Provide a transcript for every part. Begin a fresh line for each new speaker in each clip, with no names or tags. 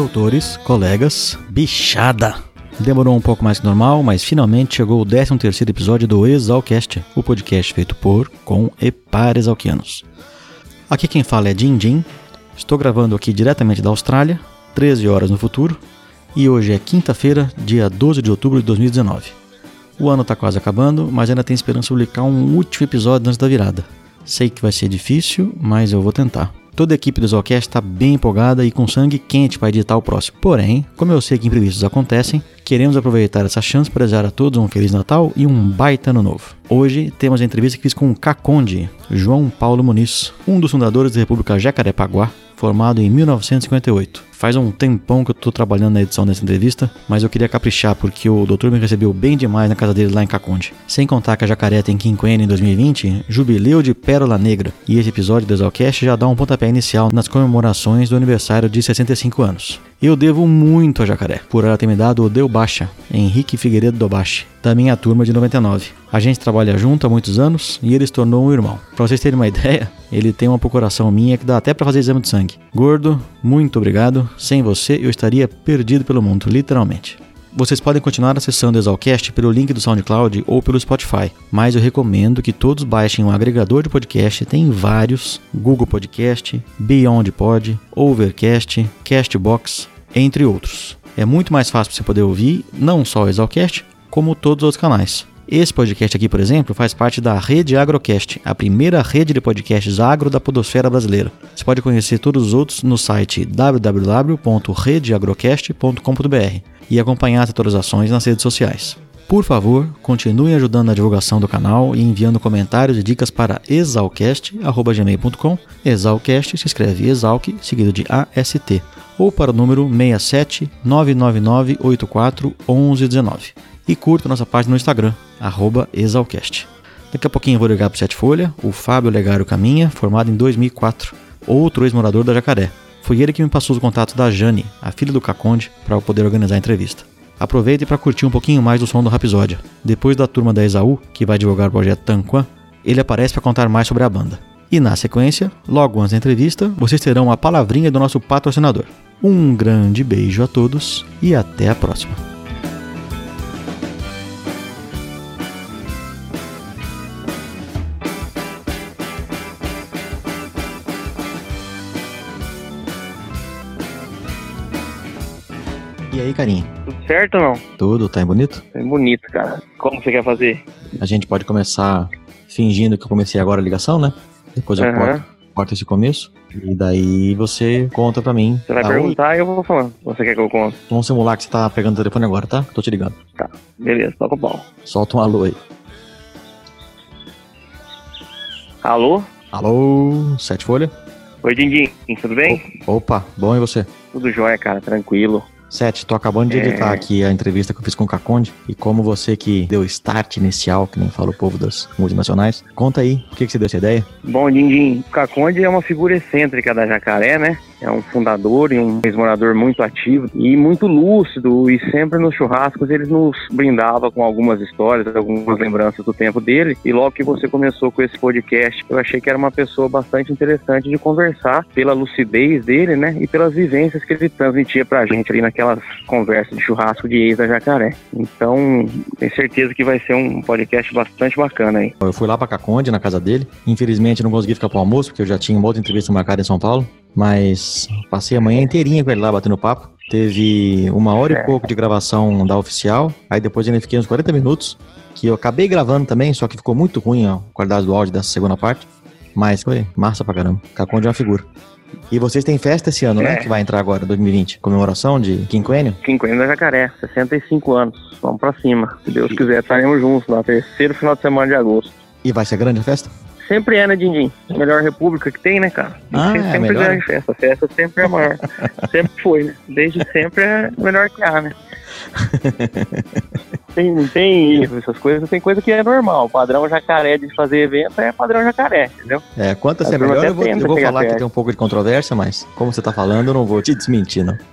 Doutores, colegas, bichada! Demorou um pouco mais que normal, mas finalmente chegou o 13 terceiro episódio do Exalcast, o podcast feito por, com e para exalquianos. Aqui quem fala é Jin Jin, estou gravando aqui diretamente da Austrália, 13 horas no futuro, e hoje é quinta-feira, dia 12 de outubro de 2019. O ano está quase acabando, mas ainda tem esperança de publicar um último episódio antes da virada. Sei que vai ser difícil, mas eu vou tentar. Toda a equipe do Zocast está bem empolgada e com sangue quente para editar o próximo. Porém, como eu sei que imprevistos acontecem, queremos aproveitar essa chance para desejar a todos um Feliz Natal e um baita ano novo. Hoje temos a entrevista que fiz com o Caconde, João Paulo Muniz, um dos fundadores da República Jacarepaguá, formado em 1958. Faz um tempão que eu estou trabalhando na edição dessa entrevista, mas eu queria caprichar porque o doutor me recebeu bem demais na casa dele lá em Caconde. Sem contar que a Jacaré tem quinquênio em 2020, jubileu de Pérola Negra, e esse episódio do Exalcast já dá um pontapé inicial nas comemorações do aniversário de 65 anos. Eu devo muito a Jacaré, por ela ter me dado o Deu Baixa, Henrique Figueiredo Dobache, da minha turma de 99. A gente trabalha junto há muitos anos e ele se tornou um irmão. Pra vocês terem uma ideia, ele tem uma procuração minha que dá até para fazer exame de sangue. Gordo, muito obrigado. Sem você eu estaria perdido pelo mundo, literalmente. Vocês podem continuar acessando o Exalcast pelo link do SoundCloud ou pelo Spotify, mas eu recomendo que todos baixem um agregador de podcast, tem vários: Google Podcast, Beyond Pod, Overcast, Castbox, entre outros. É muito mais fácil você poder ouvir não só o Exalcast, como todos os outros canais. Esse podcast aqui, por exemplo, faz parte da Rede Agrocast, a primeira rede de podcasts agro da podosfera brasileira. Você pode conhecer todos os outros no site www.redeagrocast.com.br e acompanhar as atualizações nas redes sociais. Por favor, continuem ajudando na divulgação do canal e enviando comentários e dicas para exalcast.gmail.com. Exalcast se escreve Exalc, seguido de AST, ou para o número 67 999 84 1119 e curta nossa página no Instagram, exalcast. Daqui a pouquinho eu vou ligar para o Sete Folha, o Fábio Legário Caminha, formado em 2004, outro ex-morador da Jacaré. Foi ele que me passou os contatos da Jane, a filha do Caconde, para eu poder organizar a entrevista. Aproveite para curtir um pouquinho mais do som do Rapisódia. Depois da turma da Exaú, que vai divulgar o projeto Tanquan, ele aparece para contar mais sobre a banda. E na sequência, logo antes da entrevista, vocês terão a palavrinha do nosso patrocinador. Um grande beijo a todos e até a próxima. E aí, carinha?
Tudo certo ou não?
Tudo, tá bonito?
É bonito, cara. Como você quer fazer?
A gente pode começar fingindo que eu comecei agora a ligação, né? Depois eu uhum. corto, corto esse começo. E daí você conta pra mim.
Você vai tá perguntar e eu vou falando. Você quer que eu conte?
Vamos simular que você tá pegando o telefone agora, tá? Tô te ligando.
Tá, beleza, toca o pau.
Solta um alô aí.
Alô?
Alô, Sete Folha?
Oi, Dindim, tudo bem?
Opa, bom e você?
Tudo jóia, cara, tranquilo.
Sete, tô acabando de editar é... aqui a entrevista que eu fiz com o Caconde. E como você que deu start inicial, que nem fala o povo das multinacionais, conta aí, por que, que você deu essa ideia?
Bom, Dindim, o Caconde é uma figura excêntrica da Jacaré, né? É um fundador e um ex-morador muito ativo e muito lúcido. E sempre nos churrascos ele nos brindava com algumas histórias, algumas lembranças do tempo dele. E logo que você começou com esse podcast, eu achei que era uma pessoa bastante interessante de conversar pela lucidez dele, né? E pelas vivências que ele transmitia pra gente ali naquelas conversas de churrasco de ex da Jacaré. Então, tenho certeza que vai ser um podcast bastante bacana aí.
Eu fui lá pra Caconde, na casa dele. Infelizmente não consegui ficar pro almoço, porque eu já tinha uma outra entrevista marcada em São Paulo. Mas passei a manhã inteirinha com ele lá batendo papo. Teve uma hora e pouco de gravação da oficial. Aí depois ainda fiquei uns 40 minutos. Que eu acabei gravando também, só que ficou muito ruim a qualidade do áudio dessa segunda parte. Mas foi massa pra caramba. Caconde é uma figura. E vocês têm festa esse ano, né, é. né? Que vai entrar agora, 2020. Comemoração de quinquênio?
Quinquênio da Jacaré, 65 anos. Vamos pra cima. Se Deus quiser, estaremos juntos lá, terceiro final de semana de agosto.
E vai ser grande a festa?
sempre é, né, Dindim? Melhor república que tem, né, cara?
Ah, é
sempre é grande festa. A festa sempre é maior. sempre foi, né? Desde sempre é melhor que há, né? tem, não tem essas coisas, tem coisa que é normal. O padrão jacaré de fazer evento é padrão jacaré, entendeu?
É, quanto a ser melhor, eu vou, eu vou falar que tem um pouco de controvérsia, mas como você tá falando, eu não vou te desmentir, não.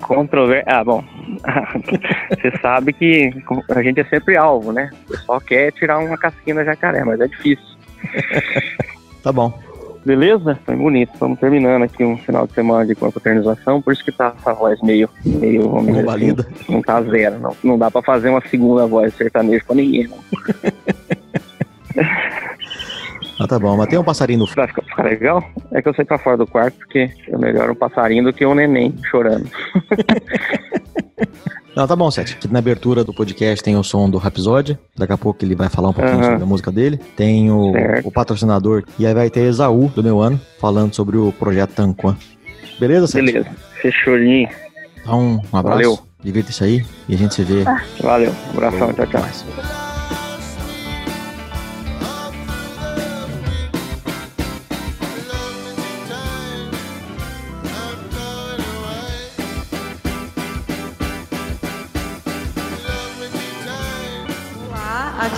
Controvérsia. Ah, bom. você sabe que a gente é sempre alvo, né? O pessoal quer tirar uma casquinha jacaré, mas é difícil.
tá bom.
Beleza? Foi bonito. Estamos terminando aqui um final de semana de confraternização, por isso que tá essa voz meio, meio vamos dizer assim, não tá zero. Não, não dá pra fazer uma segunda voz sertaneja pra ninguém, não.
Ah, tá bom. Mas tem um passarinho no
fundo. Vai ficar legal? É que eu saí pra fora do quarto porque é melhor um passarinho do que um neném chorando.
Não, tá bom, Sete. Na abertura do podcast tem o som do Rapsódia. Daqui a pouco ele vai falar um pouquinho uhum. sobre a música dele. Tem o, o, patrocinador. E aí vai ter Esaú, do meu ano, falando sobre o projeto Tanquan. Beleza, Sete?
Beleza. Fechou, Então,
um abraço. Valeu. Divirta-se aí e a gente se vê. Ah,
valeu. Um abração. Tchau, tchau.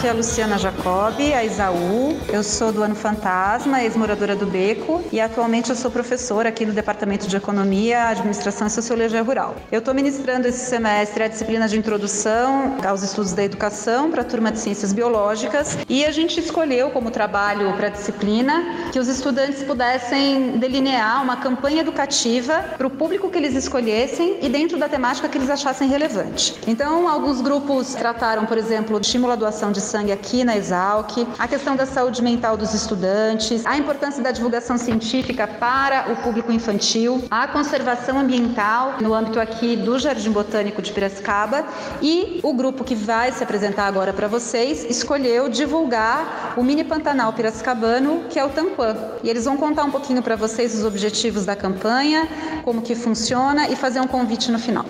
Aqui é a Luciana Jacobi, a Isaú. Eu sou do Ano Fantasma, ex-moradora do Beco e atualmente eu sou professora aqui no Departamento de Economia, Administração e Sociologia Rural. Eu estou ministrando esse semestre a disciplina de introdução aos estudos da educação para a turma de ciências biológicas e a gente escolheu como trabalho para a disciplina que os estudantes pudessem delinear uma campanha educativa para o público que eles escolhessem e dentro da temática que eles achassem relevante. Então, alguns grupos trataram, por exemplo, de estímulo à doação de sangue aqui na Exalc, a questão da saúde mental dos estudantes, a importância da divulgação científica para o público infantil, a conservação ambiental no âmbito aqui do Jardim Botânico de Piracicaba e o grupo que vai se apresentar agora para vocês escolheu divulgar o Mini Pantanal Piracicabano, que é o Tampan. E eles vão contar um pouquinho para vocês os objetivos da campanha, como que funciona e fazer um convite no final.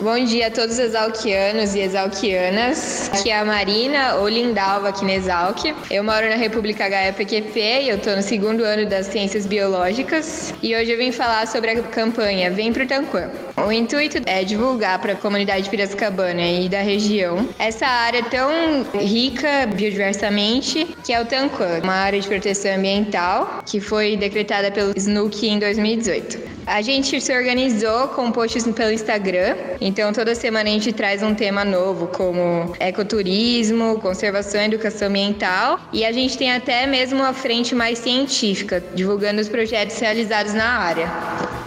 Bom dia a todos os exalquianos e exalquianas. Aqui é a Marina, ou Lindalva, aqui na Exalc. Eu moro na República HEPQP e eu estou no segundo ano das Ciências Biológicas. E hoje eu vim falar sobre a campanha Vem pro Tanquã. O intuito é divulgar para a comunidade piracicabana e da região essa área tão rica biodiversamente que é o Tanquã, uma área de proteção ambiental que foi decretada pelo SNUC em 2018. A gente se organizou com posts pelo Instagram, então toda semana a gente traz um tema novo, como ecoturismo, conservação e educação ambiental, e a gente tem até mesmo uma frente mais científica, divulgando os projetos realizados na área.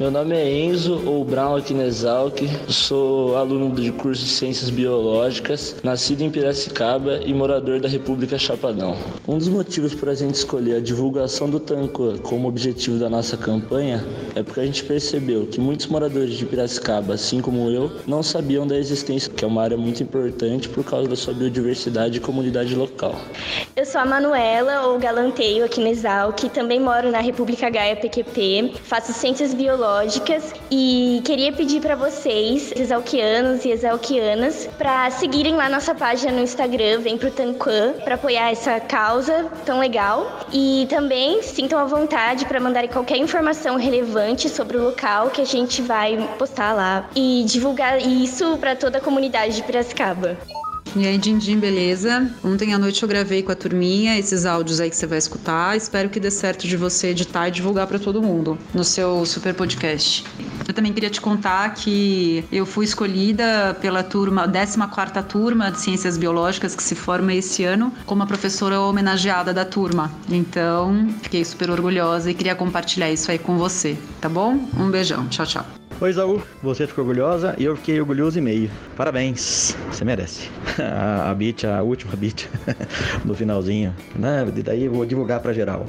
Meu nome é Enzo, ou Brown aqui na. Sou aluno do curso de Ciências Biológicas, nascido em Piracicaba e morador da República Chapadão. Um dos motivos para a gente escolher a divulgação do Tanco como objetivo da nossa campanha é porque a gente percebeu que muitos moradores de Piracicaba, assim como eu, não sabiam da existência, que é uma área muito importante por causa da sua biodiversidade e comunidade local.
Eu sou a Manuela, ou Galanteio, aqui na. Também moro na República Gaia PQP. Faço Ciências Biológicas ecológicas e queria pedir para vocês, exalquianos e exalquianas, para seguirem lá nossa página no Instagram, vem pro Tanquan, para apoiar essa causa tão legal e também sintam à vontade para mandarem qualquer informação relevante sobre o local que a gente vai postar lá e divulgar isso para toda a comunidade de Piracicaba.
E aí, Dindim, beleza? Ontem à noite eu gravei com a turminha esses áudios aí que você vai escutar. Espero que dê certo de você editar e divulgar para todo mundo no seu super podcast. Eu também queria te contar que eu fui escolhida pela turma, 14 turma de Ciências Biológicas que se forma esse ano, como a professora homenageada da turma. Então, fiquei super orgulhosa e queria compartilhar isso aí com você, tá bom? Um beijão. Tchau, tchau.
Oi, Zaú, você ficou orgulhosa e eu fiquei orgulhoso e meio. Parabéns, você merece. A, a beat, a última beat, no finalzinho. Né? Daí eu vou divulgar pra geral.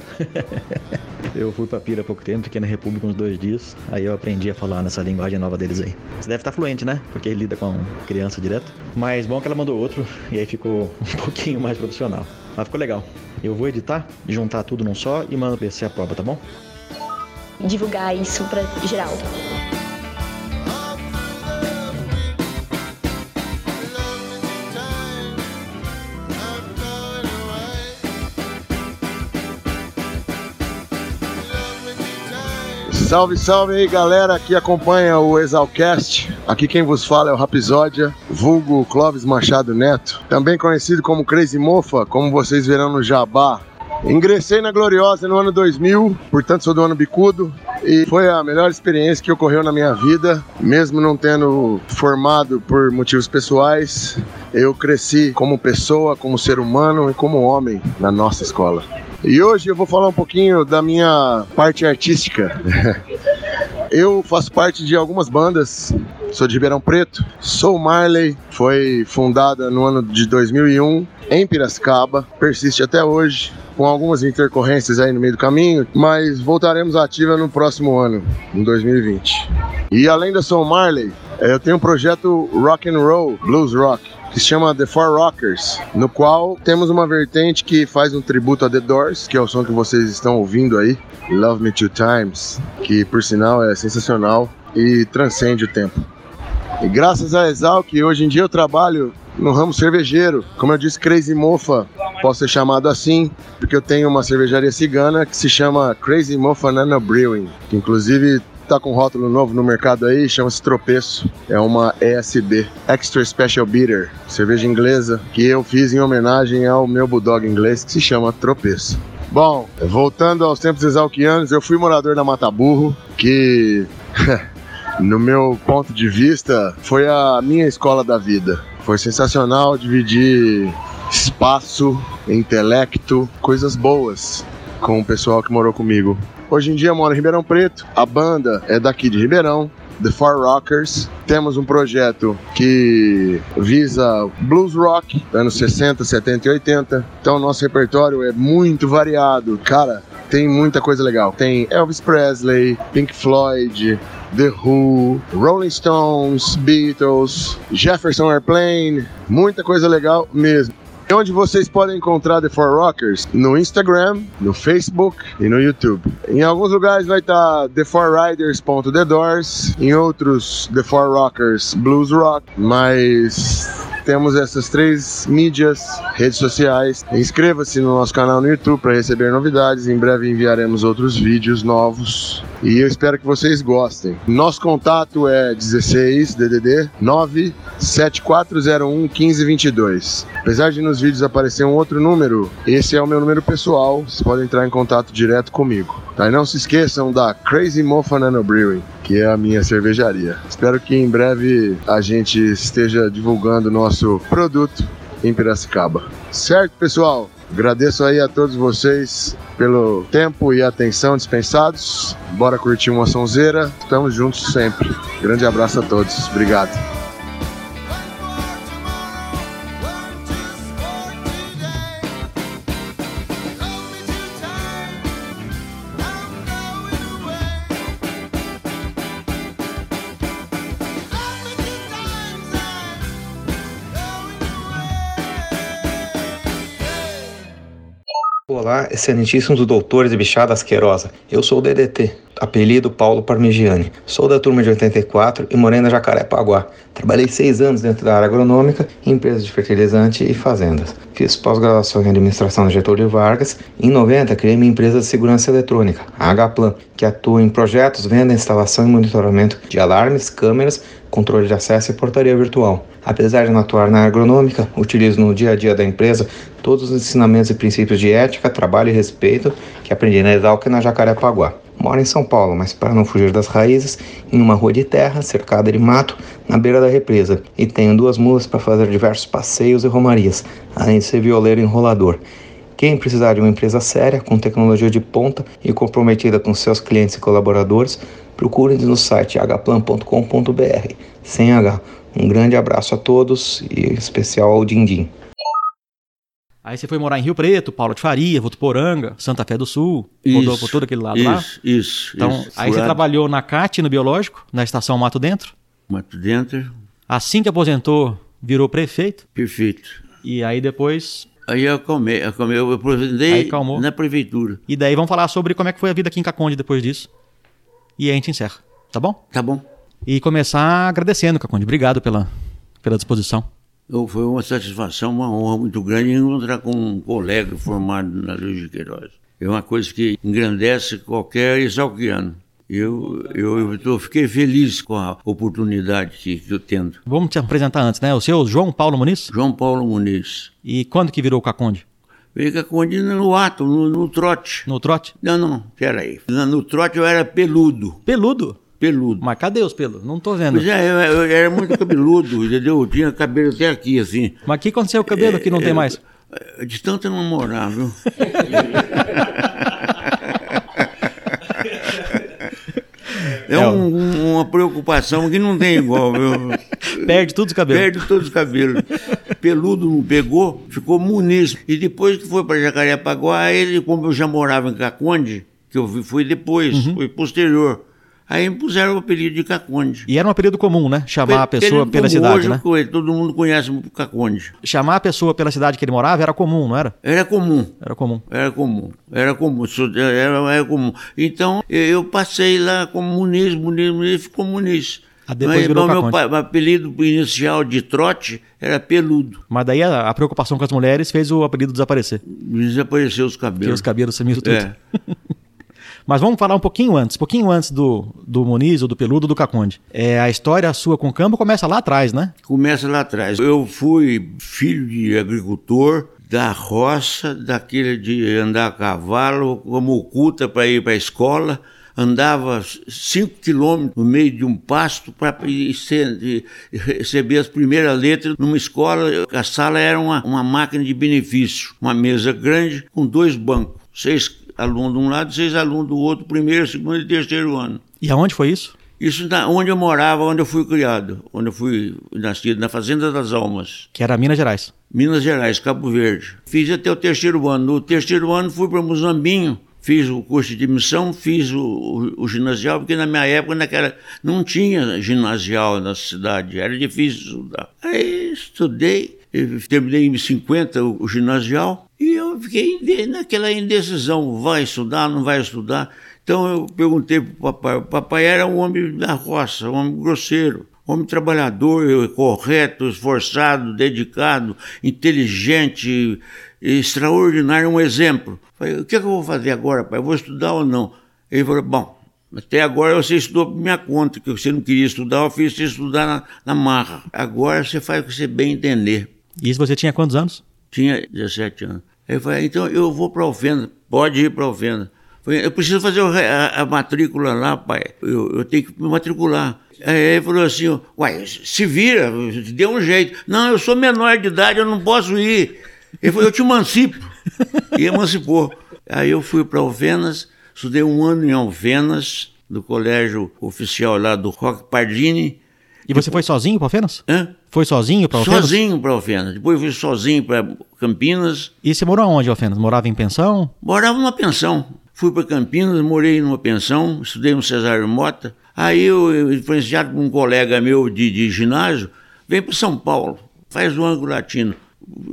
eu fui pra Pira há pouco tempo, fiquei na República uns dois dias. Aí eu aprendi a falar nessa linguagem nova deles aí. Você deve estar fluente, né? Porque ele lida com criança direto. Mas bom que ela mandou outro e aí ficou um pouquinho mais profissional. Mas ficou legal. Eu vou editar, juntar tudo num só e mando pra você a prova, tá bom?
Divulgar isso pra geral.
Salve, salve aí galera que acompanha o Exalcast. Aqui quem vos fala é o Rapsódia, vulgo Clóvis Machado Neto, também conhecido como Crazy Mofa, como vocês verão no Jabá. Ingressei na Gloriosa no ano 2000, portanto sou do ano bicudo, e foi a melhor experiência que ocorreu na minha vida, mesmo não tendo formado por motivos pessoais. Eu cresci como pessoa, como ser humano e como homem na nossa escola. E hoje eu vou falar um pouquinho da minha parte artística. eu faço parte de algumas bandas, sou de Ribeirão Preto. Sou Marley, foi fundada no ano de 2001 em Piracicaba, persiste até hoje, com algumas intercorrências aí no meio do caminho, mas voltaremos ativa no próximo ano, em 2020. E além da Soul Marley, eu tenho um projeto rock and roll, blues rock, que se chama The Four Rockers, no qual temos uma vertente que faz um tributo a The Doors, que é o som que vocês estão ouvindo aí, Love Me Two Times, que por sinal é sensacional e transcende o tempo. E graças a Exal, que hoje em dia eu trabalho no ramo cervejeiro, como eu disse, Crazy Mofa, posso ser chamado assim, porque eu tenho uma cervejaria cigana que se chama Crazy Mofa Nano Brewing, inclusive tá com um rótulo novo no mercado aí, chama-se Tropeço. É uma ESB, Extra Special Bitter, cerveja inglesa, que eu fiz em homenagem ao meu bulldog inglês, que se chama Tropeço. Bom, voltando aos tempos exalquianos, eu fui morador da Mata Burro, que, no meu ponto de vista, foi a minha escola da vida. Foi sensacional dividir espaço, intelecto, coisas boas com o pessoal que morou comigo. Hoje em dia moro em Ribeirão Preto, a banda é daqui de Ribeirão, The Four Rockers. Temos um projeto que visa blues rock, anos 60, 70 e 80. Então nosso repertório é muito variado. Cara, tem muita coisa legal. Tem Elvis Presley, Pink Floyd, The Who, Rolling Stones, Beatles, Jefferson Airplane, muita coisa legal mesmo. Onde vocês podem encontrar The Four Rockers? No Instagram, no Facebook e no YouTube. Em alguns lugares vai estar The Four Riders.The Doors, em outros The Four Rockers Blues Rock, mas temos essas três mídias, redes sociais. Inscreva-se no nosso canal no YouTube para receber novidades. Em breve enviaremos outros vídeos novos e eu espero que vocês gostem. Nosso contato é 16 DDD 97401 1522. Apesar de nos vídeos aparecer um outro número, esse é o meu número pessoal. Vocês podem entrar em contato direto comigo. Tá? E não se esqueçam da Crazy Mofa Nano Brewing, que é a minha cervejaria. Espero que em breve a gente esteja divulgando nosso produto em Piracicaba. Certo, pessoal? Agradeço aí a todos vocês pelo tempo e atenção dispensados. Bora curtir uma sonzeira. Estamos juntos sempre. Grande abraço a todos. Obrigado.
Excelentíssimos doutores e bichada asquerosa. Eu sou o DDT, apelido Paulo Parmigiani. Sou da turma de 84 e morei na Jacarepaguá. Trabalhei seis anos dentro da área agronômica, em empresas de fertilizante e fazendas. Fiz pós-graduação em administração na Getúlio Vargas. Em 90, criei minha empresa de segurança eletrônica, a Hplan, que atua em projetos, venda, instalação e monitoramento de alarmes, câmeras, controle de acesso e portaria virtual. Apesar de não atuar na agronômica, utilizo no dia a dia da empresa todos os ensinamentos e princípios de ética, trabalho e respeito que aprendi na Exalc e na Jacarepaguá. Moro em São Paulo, mas para não fugir das raízes, em uma rua de terra, cercada de mato, na beira da represa, e tenho duas mulas para fazer diversos passeios e romarias, além de ser violeiro enrolador. Quem precisar de uma empresa séria, com tecnologia de ponta e comprometida com seus clientes e colaboradores, procure-nos no site hplan.com.br, sem H. Um grande abraço a todos e especial ao Dindim.
Aí você foi morar em Rio Preto, Paulo de Faria, Votuporanga, Santa Fé do Sul, rodou por todo aquele lado
isso,
lá?
Isso, isso.
Então, aí
Furado.
você trabalhou na CAT, no Biológico, na estação Mato Dentro.
Mato Dentro.
Assim que aposentou, virou prefeito.
Perfeito.
E aí depois...
Aí eu acalmei eu aposentei
Aí calmou.
na prefeitura.
E daí vamos falar sobre como é que foi a vida aqui em Caconde depois disso. E aí a gente encerra, tá bom?
Tá bom.
E começar agradecendo, Caconde. Obrigado pela, pela disposição.
Eu, foi uma satisfação, uma honra muito grande encontrar com um colega formado na Luiz de Queiroz. É uma coisa que engrandece qualquer exalquiano. Eu, eu, eu fiquei feliz com a oportunidade que, que eu tendo.
Vamos te apresentar antes, né? O seu João Paulo Muniz?
João Paulo Muniz.
E quando que virou o Caconde?
Veio Caconde no ato, no, no trote.
No trote?
Não, não, peraí. No trote eu era peludo.
Peludo?
Peludo.
Mas cadê os pelos? Não tô vendo.
Pois é, eu, eu era muito cabeludo, entendeu? Eu tinha cabelo até aqui, assim.
Mas o que aconteceu com o cabelo que não tem mais?
De tanto namorar, viu? É, um, uma preocupação que não tem igual, viu?
Perde todos os cabelos.
Perde todos os cabelos. Peludo não pegou, ficou muniz. E depois que foi para Jacarepaguá, ele, como eu já morava em Caconde, que eu fui depois, uhum. foi posterior. Aí me puseram o apelido de Caconde.
E era um apelido comum, né? Chamar a pessoa pela cidade,
hoje,
né?
Todo mundo conhece o Caconde.
Chamar a pessoa pela cidade que ele morava era comum, não era?
Era comum.
Era comum.
Era comum. Era comum. Era, era comum. Então, eu passei lá como Muniz, Muniz, Muniz, ficou Muniz.
Ah, depois Mas,
meu pai, apelido inicial de trote era peludo.
Mas daí a, a, preocupação com as mulheres fez o apelido desaparecer.
Desapareceu os cabelos. Porque
os cabelos sumiram tudo. É. Mas vamos falar um pouquinho antes, um pouquinho antes do, do Muniz, ou do Peludo, do Caconde. É, a história sua com o campo começa lá atrás, né?
Começa lá atrás. Eu fui filho de agricultor, da roça, daquele de andar a cavalo, como oculta para ir para a escola. Andava cinco quilômetros no meio de um pasto para receber as primeiras letras numa escola. A sala era uma, uma máquina de benefício, uma mesa grande com dois bancos, seis alunos de um lado, seis alunos do outro, primeiro, segundo e terceiro ano.
E aonde foi isso?
Isso na, onde eu morava, onde eu fui criado, onde eu fui nascido, na Fazenda das Almas.
Que era Minas Gerais.
Minas Gerais, Cabo Verde. Fiz até o terceiro ano. No terceiro ano fui para Muzambinho, fiz o curso de admissão, fiz o, o, o, ginasial, porque na minha época naquela, não tinha ginasial na cidade, era difícil estudar. Aí estudei, terminei em 50 o, o ginasial, e eu fiquei naquela indecisão, vai estudar, não vai estudar. Então eu perguntei para o papai, o papai era um homem da roça, um homem grosseiro, homem trabalhador, correto, esforçado, dedicado, inteligente, extraordinário, um exemplo. Falei, o que, é que eu vou fazer agora, pai? Eu vou estudar ou não? Ele falou, bom, até agora você estudou por minha conta, que você não queria estudar, eu fiz você estudar na, na marra. Agora você faz o que você bem entender.
E isso você tinha quantos anos?
Tinha 17 anos. Ele falou, então eu vou para a Alfenda, pode ir para a Alfenda. Eu preciso fazer a, a, matrícula lá, pai. Eu, eu, tenho que me matricular. Aí ele falou assim: uai, se vira, dê um jeito. Não, eu sou menor de idade, eu não posso ir. Ele falou: eu te emancipo. E emancipou. Aí eu fui para Alvenas, estudei um ano em Alvenas, do colégio oficial lá do Roque Pardini.
E você foi sozinho para Alfenas?
Hã?
Foi sozinho para Alfenas?
Sozinho para Alfenas. Depois fui sozinho para Campinas.
E você morou onde, Alfenas? Morava em pensão?
Morava numa pensão. Fui para Campinas, morei numa pensão, estudei no Cesário Mota. Aí eu, influenciado por um colega meu de, de ginásio, vem para São Paulo, faz o ângulo latino.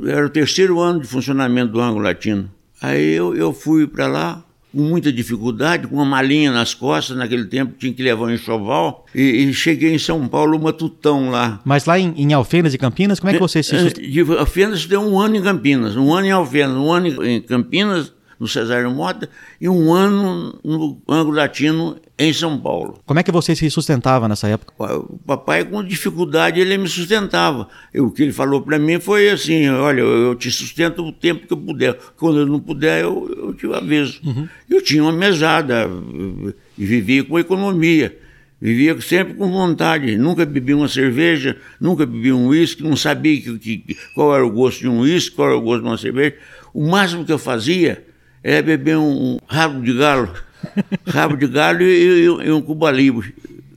Era o terceiro ano de funcionamento do ângulo latino. Aí eu, eu fui para lá, com muita dificuldade, com uma malinha nas costas, naquele tempo tinha que levar um enxoval, e, e cheguei em São Paulo, matutão lá.
Mas lá em, em Alfenas e Campinas, como é que você se...
É, de Alfenas deu um ano em Campinas, um ano em Alfenas, um ano em Campinas, no Cesário Mota, e um ano no Ângulo Latino em São Paulo.
Como é que você se sustentava nessa época?
O papai, com dificuldade, ele me sustentava. Eu, o que ele falou para mim foi assim: olha, eu te sustento o tempo que eu puder. Quando eu não puder, eu, eu te aviso. Uhum. Eu tinha uma mesada e vivia com economia. Vivia sempre com vontade, nunca bebi uma cerveja, nunca bebi um uísque, não sabia que, que, qual era o gosto de um uísque, qual era o gosto de uma cerveja. O máximo que eu fazia é beber um rabo de galo, rabo de galo e, e, e um Cuba Libre,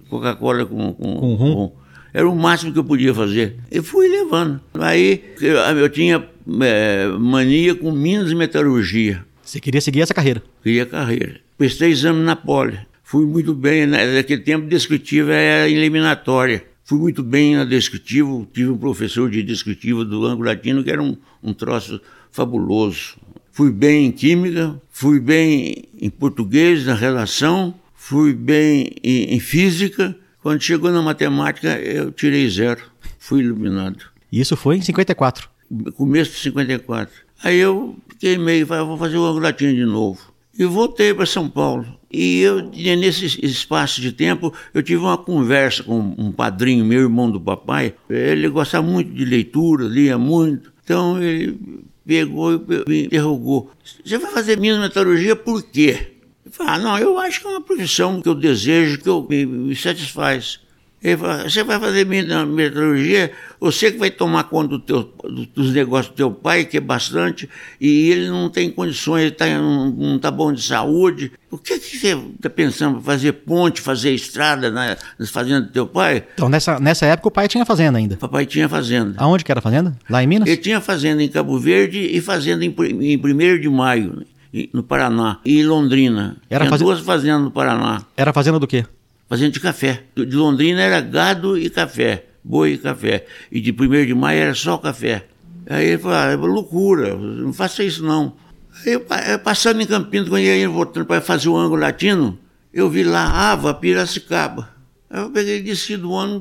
Coca-Cola com, com, com, com, Era o máximo que eu podia fazer. E fui levando. Aí eu, eu tinha é, mania com Minas e Metalurgia.
Você queria seguir essa carreira?
Queria carreira. Prestei exame na Poli. Fui muito bem. Né? Naquele tempo, descritiva era eliminatória. Fui muito bem na descritivo. Tive um professor de descritivo do ângulo latino que era um, um troço fabuloso fui bem em química, fui bem em português, na relação, fui bem em, em física. Quando chegou na matemática, eu tirei zero, fui iluminado.
Isso foi em 54?
Começo de 54. Aí eu fiquei meio, falei, vou fazer o latino de novo. e voltei para São Paulo. E eu, nesse espaço de tempo, eu tive uma conversa com um padrinho, meu irmão do papai. Ele gostava muito de leitura, lia muito. Então ele pegou e me interrogou: Você vai fazer metalurgia por quê? Eu falei, ah, não, eu acho que é uma profissão que eu desejo, que eu, me, me satisfaz. Ele falou, você vai fazer metalurgia, você que vai tomar conta do teu, dos negócios do teu pai, que é bastante, e ele não tem condições, ele tá, não está bom de saúde. O que, que você está pensando? Fazer ponte, fazer estrada na, nas fazendas do teu pai?
Então, nessa, nessa época o pai tinha fazenda ainda?
Papai tinha fazenda.
Aonde que era a fazenda? Lá em Minas?
Ele tinha fazenda em Cabo Verde e fazenda em, em 1 de maio, no Paraná, e Londrina.
Era
duas fazendas no Paraná.
Era fazenda do quê?
Fazenda de café. De Londrina era gado e café, boi e café. E de 1 de maio era só café. Aí ele falou, ah, é loucura, não faça isso não. Aí eu, passando em Campinas, quando eu ia voltando para fazer o ângulo latino, eu vi lá Ava Piracicaba. Aí eu peguei, desci do ano,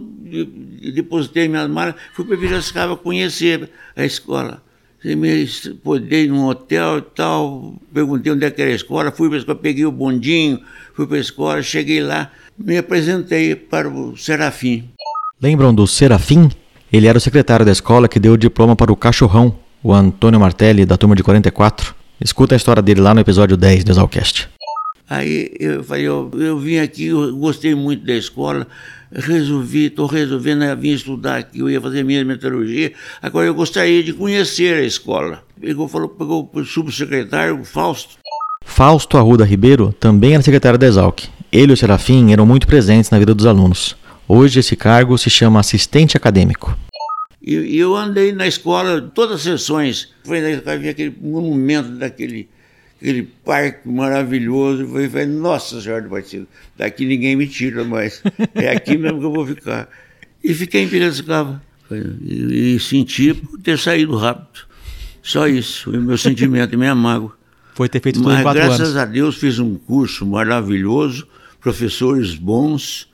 depositei minhas malas, fui para Piracicaba conhecer a escola. Me podei num hotel e tal, perguntei onde é que era a escola, fui para a escola, peguei o bondinho, fui para a escola, cheguei lá, me apresentei para o Serafim.
Lembram do Serafim? Ele era o secretário da escola que deu o diploma para o cachorrão, o Antônio Martelli, da turma de 44. Escuta a história dele lá no episódio 10 do Exalcast.
Aí eu falei, eu, eu vim aqui, eu gostei muito da escola, resolvi, estou resolvendo, eu vim estudar aqui, eu ia fazer minha metalurgia, agora eu gostaria de conhecer a escola. Pegou, falou, pegou o subsecretário, o Fausto.
Fausto Arruda Ribeiro também era secretário da Exalc ele e o Serafim eram muito presentes na vida dos alunos. Hoje esse cargo se chama assistente acadêmico.
E eu andei na escola, todas as sessões, foi na escola, vi aquele monumento daquele aquele parque maravilhoso. Eu falei, nossa senhora do partido, daqui ninguém me tira mais. É aqui mesmo que eu vou ficar. E fiquei em Piracicaba. E, e senti por ter saído rápido. Só isso, foi o meu sentimento, minha mágoa.
Foi ter feito tudo Mas, em quatro
graças
anos.
a Deus fiz um curso maravilhoso professores bons,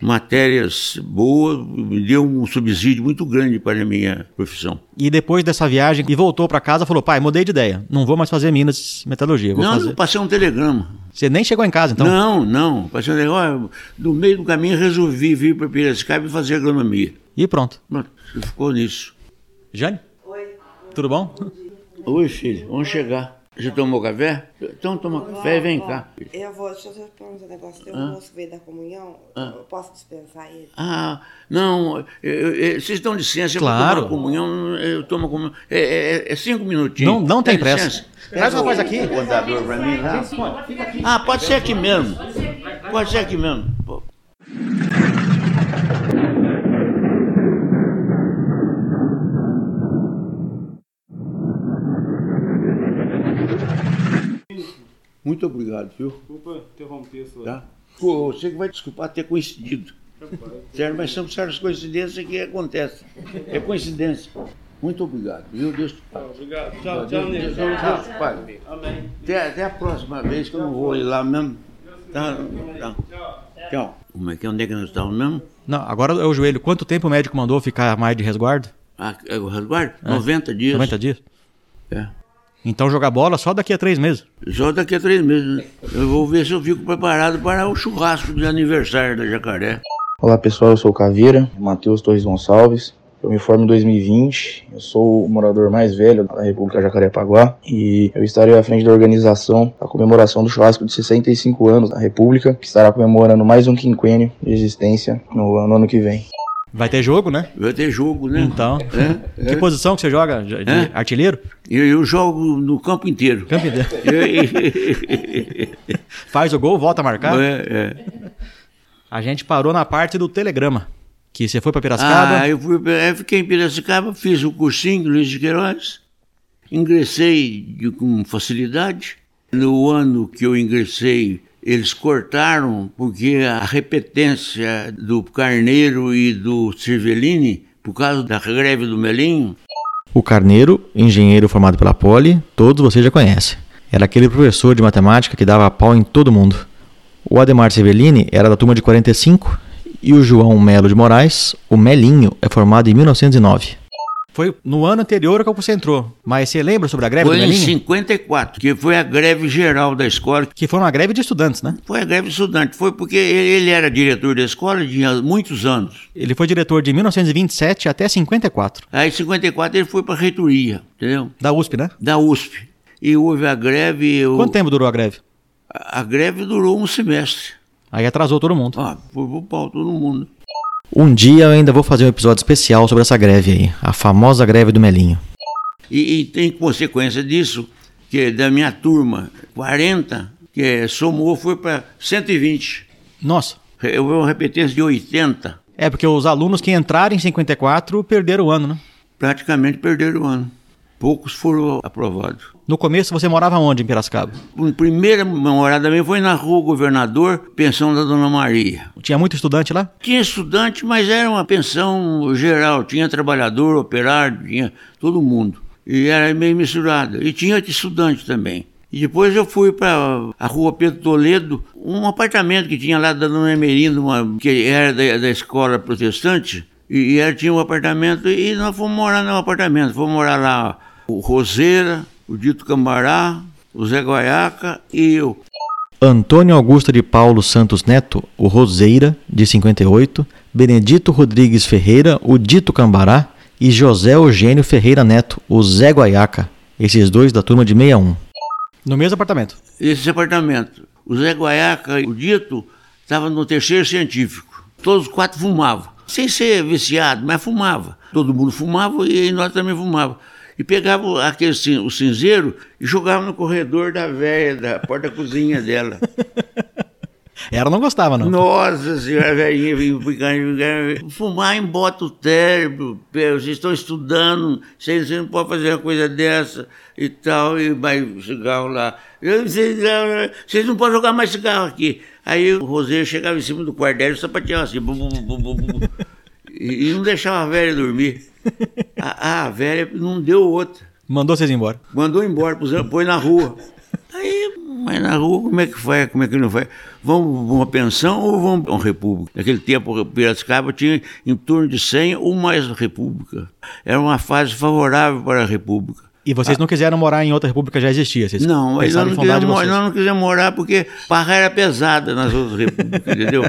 matérias boas, me deu um subsídio muito grande para a minha profissão.
E depois dessa viagem, e voltou para casa, falou: pai, mudei de ideia, não vou mais fazer Minas Metalurgia. Vou
não,
fazer...
eu passei um telegrama.
Você nem chegou em casa, então?
Não, não. Passei um telegrama. No meio do caminho, resolvi vir para Piracicaba e fazer agronomia.
E pronto.
Pronto, ficou nisso.
Jane? Oi. Tudo bom?
Oi, filho, vamos chegar. Já tomou café? Então toma café e vem cá.
Eu vou, deixa eu só perguntar um negócio. Tem um ah? moço veio da comunhão, ah? eu posso dispensar ele?
Ah, não, eu, eu, vocês dão licença,
claro.
eu tomar comunhão, eu tomo comunhão. É, é, é cinco minutinhos.
Não, não tem pressa.
Traz uma coisa aqui. O contador pra mim lá. Ah, pode ser aqui mesmo. Pode ser aqui mesmo. Muito obrigado, viu?
Desculpa interromper sua.
Tá? Você que vai desculpar ter coincidido. Sério, mas são certas coincidências que acontecem. É coincidência. Muito obrigado, viu? Deus te
pague. Obrigado. Tchau, tchau, Deus, Deus,
Deus te pague. Amém. Até, até a próxima vez que eu não vou ir lá mesmo. Tá? tá. Tchau. Como é que é? Onde é que nós estamos mesmo?
Não, agora é o joelho. Quanto tempo o médico mandou ficar mais de resguardo?
Ah, é o resguardo? É. 90 dias.
90 dias?
É.
Então jogar bola só daqui a três meses.
Só daqui a três meses. Né? Eu vou ver se eu fico preparado para o churrasco de aniversário da Jacaré.
Olá pessoal, eu sou o Caveira, Matheus Torres Gonçalves. Eu me formo em 2020, eu sou o morador mais velho da República Jacarepaguá e eu estarei à frente da organização da comemoração do churrasco de 65 anos da República, que estará comemorando mais um quinquênio de existência no, no ano que vem.
Vai ter jogo, né?
Vai ter jogo, né?
Então. É, que é. posição que você joga? De é. artilheiro?
Eu, eu, jogo no campo inteiro.
Campo inteiro. Faz o gol, volta a marcar?
É, é.
A gente parou na parte do telegrama. Que você foi para Piracicaba?
Ah, eu, fui, eu fiquei em Piracicaba, fiz o cursinho Luiz de Queiroz, ingressei de, com facilidade. No ano que eu ingressei, eles cortaram porque a repetência do Carneiro e do Cervellini, por causa da greve do Melinho.
O Carneiro, engenheiro formado pela Poli, todos vocês já conhecem. Era aquele professor de matemática que dava pau em todo mundo. O Ademar Cervellini era da turma de 45 e o João Melo de Moraes, o Melinho, é formado em 1909. Foi no ano anterior que você entrou. Mas você lembra sobre a greve
Foi em
Melinho?
54, que foi a greve geral da escola.
Que foi uma greve de estudantes, né?
Foi a greve de estudante. Foi porque ele era diretor da escola tinha muitos anos.
Ele foi diretor de 1927 até 54.
Aí em 54 ele foi para a reitoria, entendeu?
Da USP, né?
Da USP. E houve a greve. Eu...
Quanto tempo durou a greve?
A a greve durou um semestre.
Aí atrasou todo mundo.
Ah, foi pro pau todo mundo.
Um dia eu ainda vou fazer um episódio especial sobre essa greve aí, a famosa greve do Melinho.
E, e tem consequência disso, que da minha turma, 40, que somou, foi para 120.
Nossa.
Eu vou repetir de 80.
É porque os alunos que entraram em 54 perderam o ano, né?
Praticamente perderam o ano. Poucos foram aprovados.
No começo você morava onde em Piracicaba?
A primeira morada minha foi na rua Governador, pensão da Dona Maria.
Tinha muito estudante lá?
Tinha estudante, mas era uma pensão geral. Tinha trabalhador, operário, tinha todo mundo. E era meio misturado. E tinha estudante também. E depois eu fui para a rua Pedro Toledo, um apartamento que tinha lá da Dona Emerina, uma, que era da, da escola protestante. E, e ela tinha um apartamento e nós fomos morar no apartamento. Fomos morar lá o Roseira, o Dito Cambará, o Zé Guaiaca e eu.
Antônio Augusto de Paulo Santos Neto, o Roseira, de 58, Benedito Rodrigues Ferreira, o Dito Cambará, e José Eugênio Ferreira Neto, o Zé Guaiaca, esses dois da turma de 61. No mesmo apartamento?
Esse apartamento. O Zé Guaiaca e o Dito estavam no terceiro científico. Todos os quatro fumavam. Sem ser viciado, mas fumava. Todo mundo fumava e nós também fumava. E pegava aquele, o cinzeiro e jogava no corredor da velha, da porta da cozinha dela.
Ela não gostava, não.
Nossa senhora, velhinha, fumar embota o cérebro, vocês estão estudando, vocês, não podem fazer uma coisa dessa e tal, e vai cigarro lá. Vocês, vocês não podem jogar mais cigarro aqui. Aí o Roseiro chegava em cima do quarto dela e sapateava assim, bum, bum, bum, bum, e não deixava a velha dormir. A, a velha não deu outra.
Mandou vocês embora.
Mandou embora, põe na rua. Aí, mas na rua, como é que vai? Como é que não vai? Vamos pra uma pensão ou vamos para uma república? Naquele tempo, Piracicaba tinha em torno de 100 ou mais república. Era uma fase favorável para a república.
E vocês não quiseram morar em outra república, já existia? Vocês
Não, nós não, quisemos, nós não quisemos morar porque barra era pesada nas outras repúblicas, entendeu?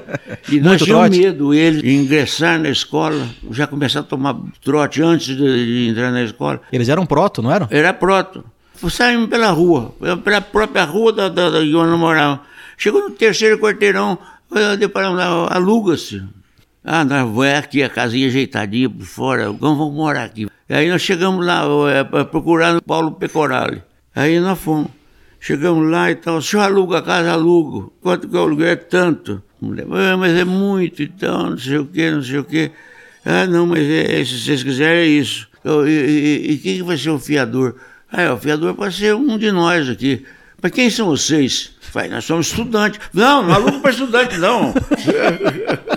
E nós
Muito
tínhamos
trote?
medo, eles, ingressar na escola, já começar a tomar trote antes de, entrar na escola.
Eles eram proto, não eram?
Era proto. Saímos pela rua, pela própria rua da, da, da onde nós morávamos. Chegou no terceiro quarteirão, deparamos lá, aluga-se. Ah, nós vamos aqui, a casinha ajeitadinha por fora, vamos, morar aqui. Aí nós chegamos lá, eh, pra procurar o Paulo Pecorale. Aí nós fomos. Chegamos lá e tal, o senhor aluga a casa, alugo. Quanto que eu aluguei? É tanto. Mulher, "Ah, mas é muito, então, não sei o quê, não sei o quê. Ah, não, mas é, se vocês quiserem é isso. Eu- E, e- e quem que vai ser o fiador? Ah, é, o fiador pode ser um de nós aqui. Mas quem são vocês? Vai, nós somos estudantes. Não, não alugo para estudante, não.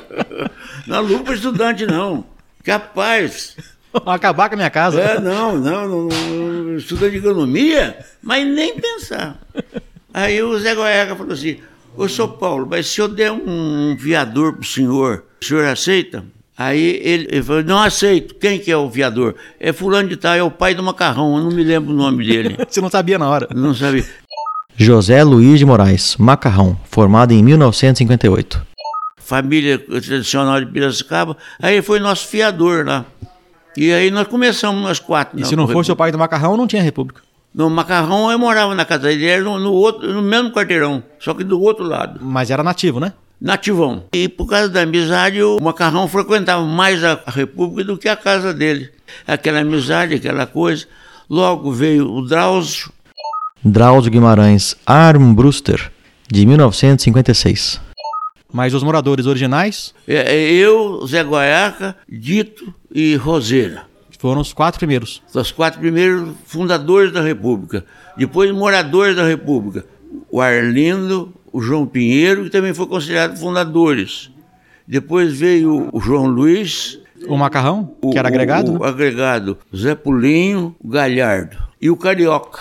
não alugo para estudante, não. Capaz.
Acabar com a minha casa.
É, não, não, não, não, estuda de economia, mas nem pensar. Aí o Zé Goiaga falou assim, ô São Paulo, mas se eu der um viador pro senhor, o senhor aceita? Aí ele, ele falou, não aceito. Quem que é o viador? É fulano de tal, é o pai do macarrão, eu não me lembro o nome dele.
Você não sabia na hora.
Não sabia.
José Luiz de Moraes, Macarrão, formado em 1958.
Família tradicional de Piracicaba, aí foi nosso fiador lá. E aí nós começamos nós quatro.
E se não fosse o pai do Macarrão, não tinha república.
No Macarrão eu morava na casa dele, era no, no outro, no mesmo quarteirão, só que do outro lado.
Mas era nativo, né?
Nativão. E por causa da amizade, o Macarrão frequentava mais a, a República do que a casa dele. Aquela amizade, aquela coisa. Logo veio o Drauzio,
Drauzio Guimarães Armbruster, de 1956. Mas os moradores originais
é, é eu, Zé Goiaca, Dito e Roseira.
foram os quatro primeiros.
Os quatro primeiros fundadores da República. Depois, moradores da República. O Arlindo, o João Pinheiro, que também foi considerado fundadores. Depois veio o João Luiz.
O Macarrão,
o,
que era agregado.
O, o
né?
agregado. Zé Pulinho, o Galhardo. E o Carioca.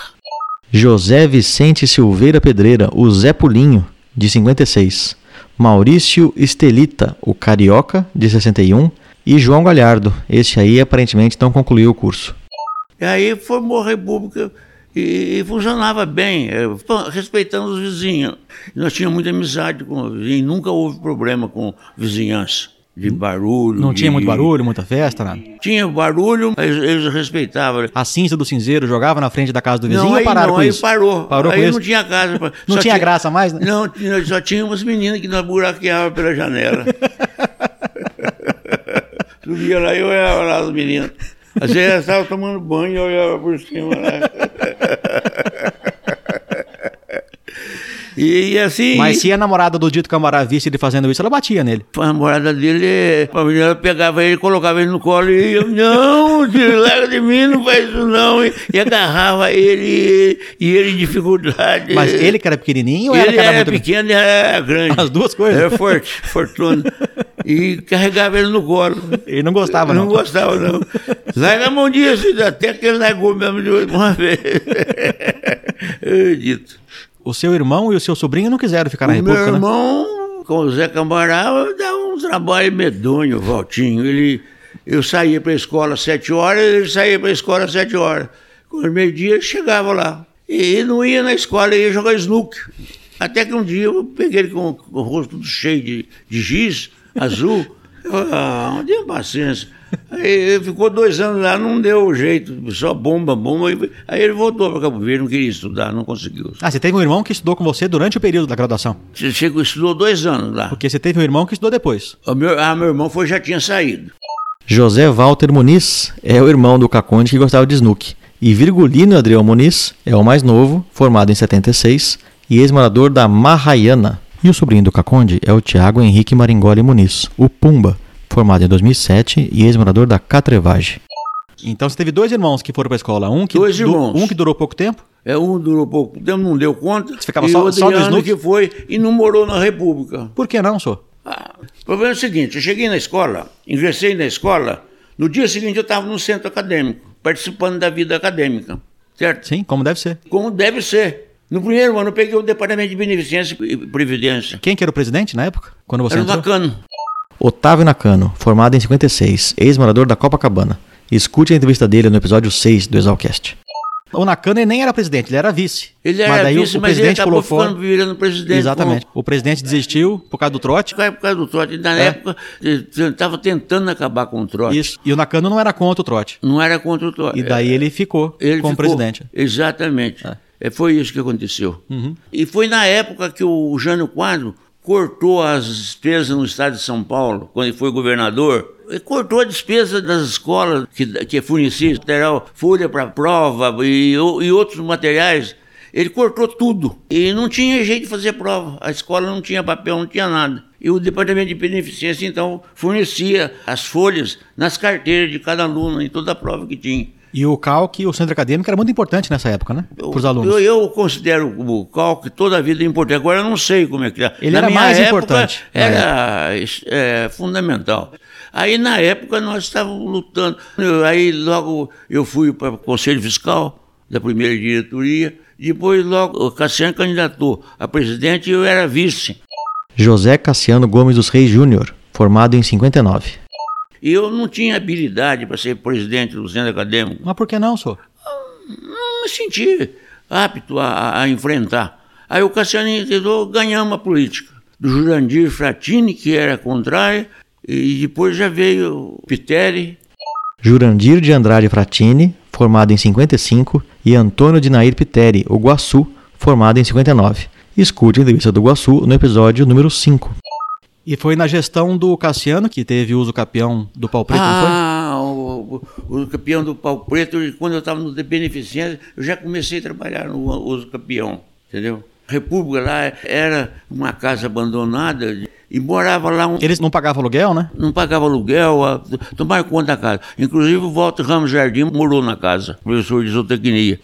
José Vicente Silveira Pedreira, o Zé Pulinho, de 56. Maurício Estelita, o Carioca, de 61. E João Galhardo, esse aí aparentemente não concluiu o curso.
E aí formou a República e, e funcionava bem, eh, respeitando os vizinhos. Nós tínhamos muita amizade com os vizinhos, nunca houve problema com vizinhança. De barulho.
Não
de...
tinha muito barulho, muita festa, nada?
Tinha barulho, mas eles respeitavam.
A cinza do cinzeiro jogava na frente da casa do vizinho
não,
ou pararam
não,
com
aí
isso?
parou.
Parou
aí
com
não
isso?
tinha casa. pra-
Não
só
tinha graça mais, né?
Não, só tinha umas meninas que nós buraqueávamos pela janela. Subia lá e olhava lá as meninas. Às vezes elas estavam tomando banho e olhava por cima. Né? E, e assim.
Mas se a namorada do Dito Camará visse ele fazendo isso, ela batia nele.
A namorada dele, a menina pegava ele, colocava ele no colo e eu, não, larga de mim, não faz isso não. E, e agarrava ele, e ele em dificuldade.
Mas ele que era pequenininho ou
ele
era,
era pequeno e era grande.
As duas coisas.
Era forte, fortuna. E carregava ele no colo.
Ele não gostava,
não.
não.
gostava, não. Larga a mão disso, até que ele largou mesmo de uma vez. Ai, Dito.
O seu irmão e o seu sobrinho não quiseram ficar na
O
República,
meu
né?
irmão, com o Zé Cambará, dava um trabalho medonho, Valtinho. Ele, eu saía para a escola às sete horas, ele saía para a escola às sete horas. Com meio-dia, chegava lá. E não ia na escola, ia jogar snook. Até que um dia eu peguei ele com, com o rosto tudo cheio de, de giz, azul. Eu falei, ah, não tenha paciência. Aí ele ficou dois anos lá, não deu jeito, só bomba, bomba. Aí ele voltou para Cabo Verde, não queria estudar, não conseguiu.
Ah, você teve um irmão que estudou com você durante o período da graduação.
Você chegou, estudou dois anos lá.
Porque você teve um irmão que estudou depois.
O meu, ah, meu irmão foi, já tinha saído.
José Walter Muniz é o irmão do Caconde que gostava de snook. E Virgulino Adriel Muniz é o mais novo, formado em 76 e ex-morador da Mahayana. E o sobrinho do Caconde é o Tiago Henrique Maringoli Muniz, o Pumba, formado em 2007 e ex-morador da Catrevage. Então você teve dois irmãos que foram para a escola, um que
Dois
du-
irmãos.
um que durou pouco tempo.
É, um durou pouco tempo, não deu conta.
Você ficava
e
só-
o
só no snook?
que foi e não morou na República.
Por que não, senhor?
Ah, o problema é o seguinte, eu cheguei na escola, ingressei na escola, no dia seguinte eu estava no centro acadêmico, participando da vida acadêmica, certo?
Sim, como deve ser.
Como deve ser. No primeiro ano eu peguei o Departamento de Beneficência e Previdência.
Quem que era o presidente na época? Quando você
Era
entrou?
bacano.
Otávio Nakano, formado em 56, ex-morador da Copacabana. Escute a entrevista dele no episódio 6 do Exalcast. O Nakano ele nem era presidente, ele era vice.
Ele
mas
era
daí
vice,
o
mas ele
presidente
acabou
pulou fora.
ficando virando presidente.
Exatamente. O presidente desistiu por causa do trote.
Por causa do trote. Na
É.
época, estava tentando acabar com o trote.
Isso. E o Nakano não era contra o trote.
Não era contra o trote.
E daí ele ficou
Ele
como
ficou-
presidente.
Exatamente. É, foi isso que aconteceu.
Uhum.
E foi na época que o Jânio Quadro cortou as despesas no estado de São Paulo, quando ele foi governador. Ele cortou a despesa das escolas que, que fornecia material, folha para prova e, e outros materiais. Ele cortou tudo. E não tinha jeito de fazer prova. A escola não tinha papel, não tinha nada. E o departamento de beneficência, então, fornecia as folhas nas carteiras de cada aluno, em toda a prova que tinha.
E o CALC, o centro acadêmico, era muito importante nessa época, né? Para os alunos.
Eu, eu considero o cálculo toda a vida importante. Agora eu não sei como é que é.
Ele
Na
era mais
época,
importante. na
Era é, fundamental. Aí na época nós estávamos lutando. Aí logo eu fui para o Conselho Fiscal da primeira diretoria. Depois logo o Cassiano candidatou a presidente e eu era vice.
José Cassiano Gomes dos Reis Júnior, formado em 59.
E eu não tinha habilidade para ser presidente do centro acadêmico.
Mas por que não, senhor?
não me senti apto a, a enfrentar. Aí o Cassiano entendeu, ganhamos a política. Do Jurandir Fratini, que era contrário, e depois já veio o Piteri.
Jurandir de Andrade Fratini, formado em 55, e Antônio de Nair Piteri, o Guaçu, formado em 59. Escute a entrevista do Guaçu no episódio número 5. E foi na gestão do Cassiano que teve uso capião do pau preto, não foi?
ah, o, o, campeão do pau preto, quando eu estava no de beneficência, eu já comecei a trabalhar no uso campeão, entendeu? A República lá era uma casa abandonada e morava lá um,
Eles não pagavam aluguel, né?
não pagava aluguel, a- tomaram conta da casa. Inclusive o Walter Ramos Jardim morou na casa, professor de zootecnia.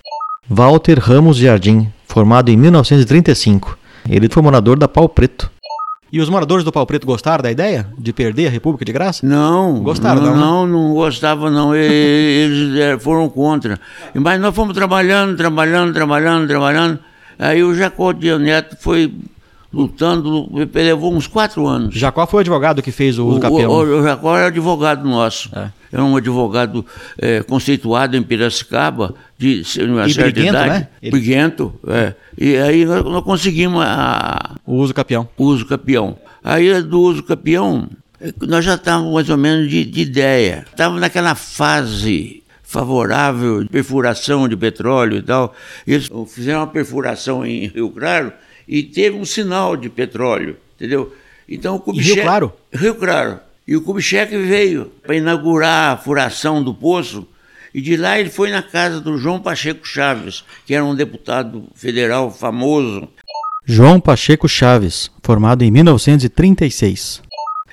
Walter Ramos Jardim, formado em 1935. Ele foi morador da Pau Preto. E os moradores do Pau Preto gostaram da ideia de perder a República de graça?
Não,
Gostaram,
não,
não, né?
não, não gostava não. Eles eh, foram contra. Mas nós fomos trabalhando, trabalhando, trabalhando, trabalhando. Aí o Jacó Dia Neto foi lutando, levou uns quatro anos.
Jacó foi o advogado que fez o uso
O,
capião.
o, o Jacó era advogado nosso. Era um advogado eh, conceituado em Piracicaba, de uma
E
certa
briguento,
idade.
né? Ele-
Briguento, é. E aí nós, nós conseguimos a,
o uso capião.
o uso capião. Aí do uso capião, eh, nós já estávamos mais ou menos de, de ideia. Estávamos naquela fase favorável de perfuração de petróleo e tal. Eles fizeram uma perfuração em Rio Claro e teve um sinal de petróleo, entendeu? Então o Kubitschek...
Rio Claro?
Rio Claro. E o Kubitschek veio para inaugurar a furação do poço e de lá ele foi na casa do João Pacheco Chaves, que era um deputado federal famoso,
João Pacheco Chaves, formado em 1936.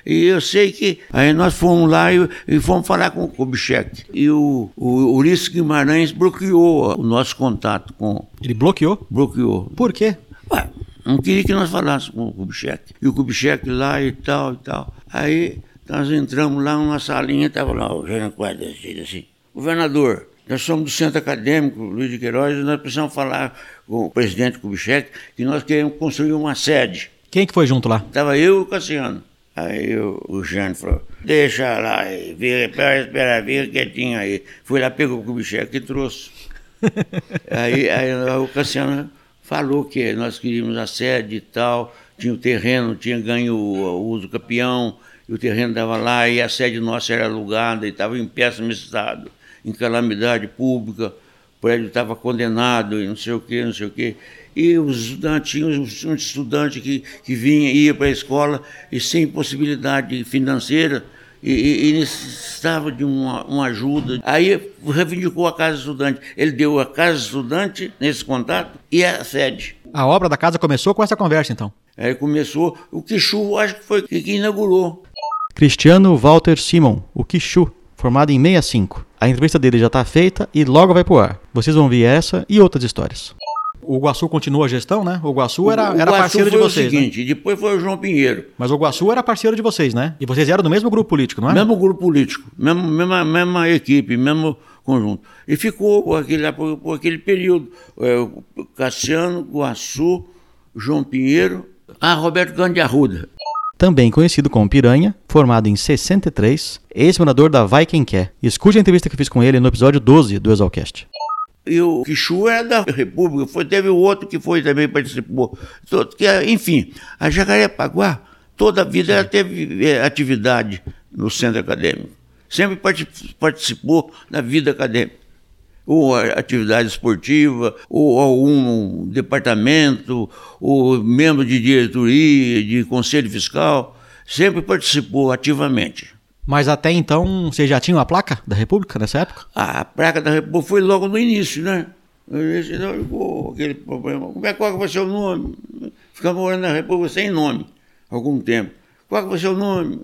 E eu sei que aí nós fomos lá e, e fomos falar com o Kubitschek. E o, o Ulisses Guimarães bloqueou o nosso contato com.
Ele bloqueou?
Bloqueou.
Por quê?
Ué, não queria que nós falássemos com o Kubitschek. E o Kubitschek lá e tal e tal. Aí nós entramos lá numa salinha, estava lá o Jânio Quadra, assim, assim. Governador, nós somos do Centro Acadêmico, Luiz de Queiroz, e nós precisamos falar com o presidente Kubitschek que nós queremos construir uma sede.
Quem que foi junto lá?
Estava eu e o Cassiano. Aí o, o Jânio falou, deixa lá, vira, espera, espera, fica quietinho aí. Fui lá, pegou o Kubitschek e trouxe. aí, aí o Cassiano falou que nós queríamos a sede e tal, tinha o terreno, tinha ganho o, o uso capião, e o terreno estava lá, e a sede nossa era alugada, e estava em péssimo estado, em calamidade pública, o prédio estava condenado, e não sei o quê, não sei o quê. E os estudantes, tinha um estudante que, que vinha, ia para a escola e sem possibilidade financeira, e, e- e necessitava de uma, uma ajuda. Aí reivindicou a Casa Estudante. Ele deu a Casa Estudante nesse contato e a sede.
A obra da casa começou com essa conversa, então.
Aí começou, o Quixu acho que foi que inaugurou.
Cristiano Walter Simon, o Quixu, formado em 65. A entrevista dele já está feita e logo vai pro ar. Vocês vão ouvir essa e outras histórias. O Guaçu continua a gestão, né? O Guaçu era,
o
era
Guaçu
parceiro de
foi
vocês,
o seguinte, depois foi o João Pinheiro.
né? Mas o Guaçu era parceiro de vocês, né? E vocês eram do mesmo grupo político, não é?
Mesmo grupo político, mesmo, mesma, mesma equipe, mesmo conjunto. E ficou por aquele, por, por aquele período. é, Cassiano, Guaçu, João Pinheiro, ah, Roberto Cândido de Arruda.
Também conhecido como Piranha, formado em 63, ex-morador da Vai Quem Quer. Escute a entrevista que fiz com ele no episódio 12 do Exalcast.
E o Quixu era da República, foi, teve o outro que foi também participou. É, enfim, a Jacarepaguá, toda a vida ela teve eh, atividade no centro acadêmico. Sempre parti- participou da vida acadêmica. Ou atividade esportiva, ou algum departamento, ou membro de diretoria, de conselho fiscal, sempre participou ativamente.
Mas até então, vocês já tinham a placa da República nessa época?
A placa da República foi logo no início, né? Então, ficou aquele problema. Como é qual que vai ser o nome? Ficamos morando na República sem nome, algum tempo. Qual que vai ser o nome?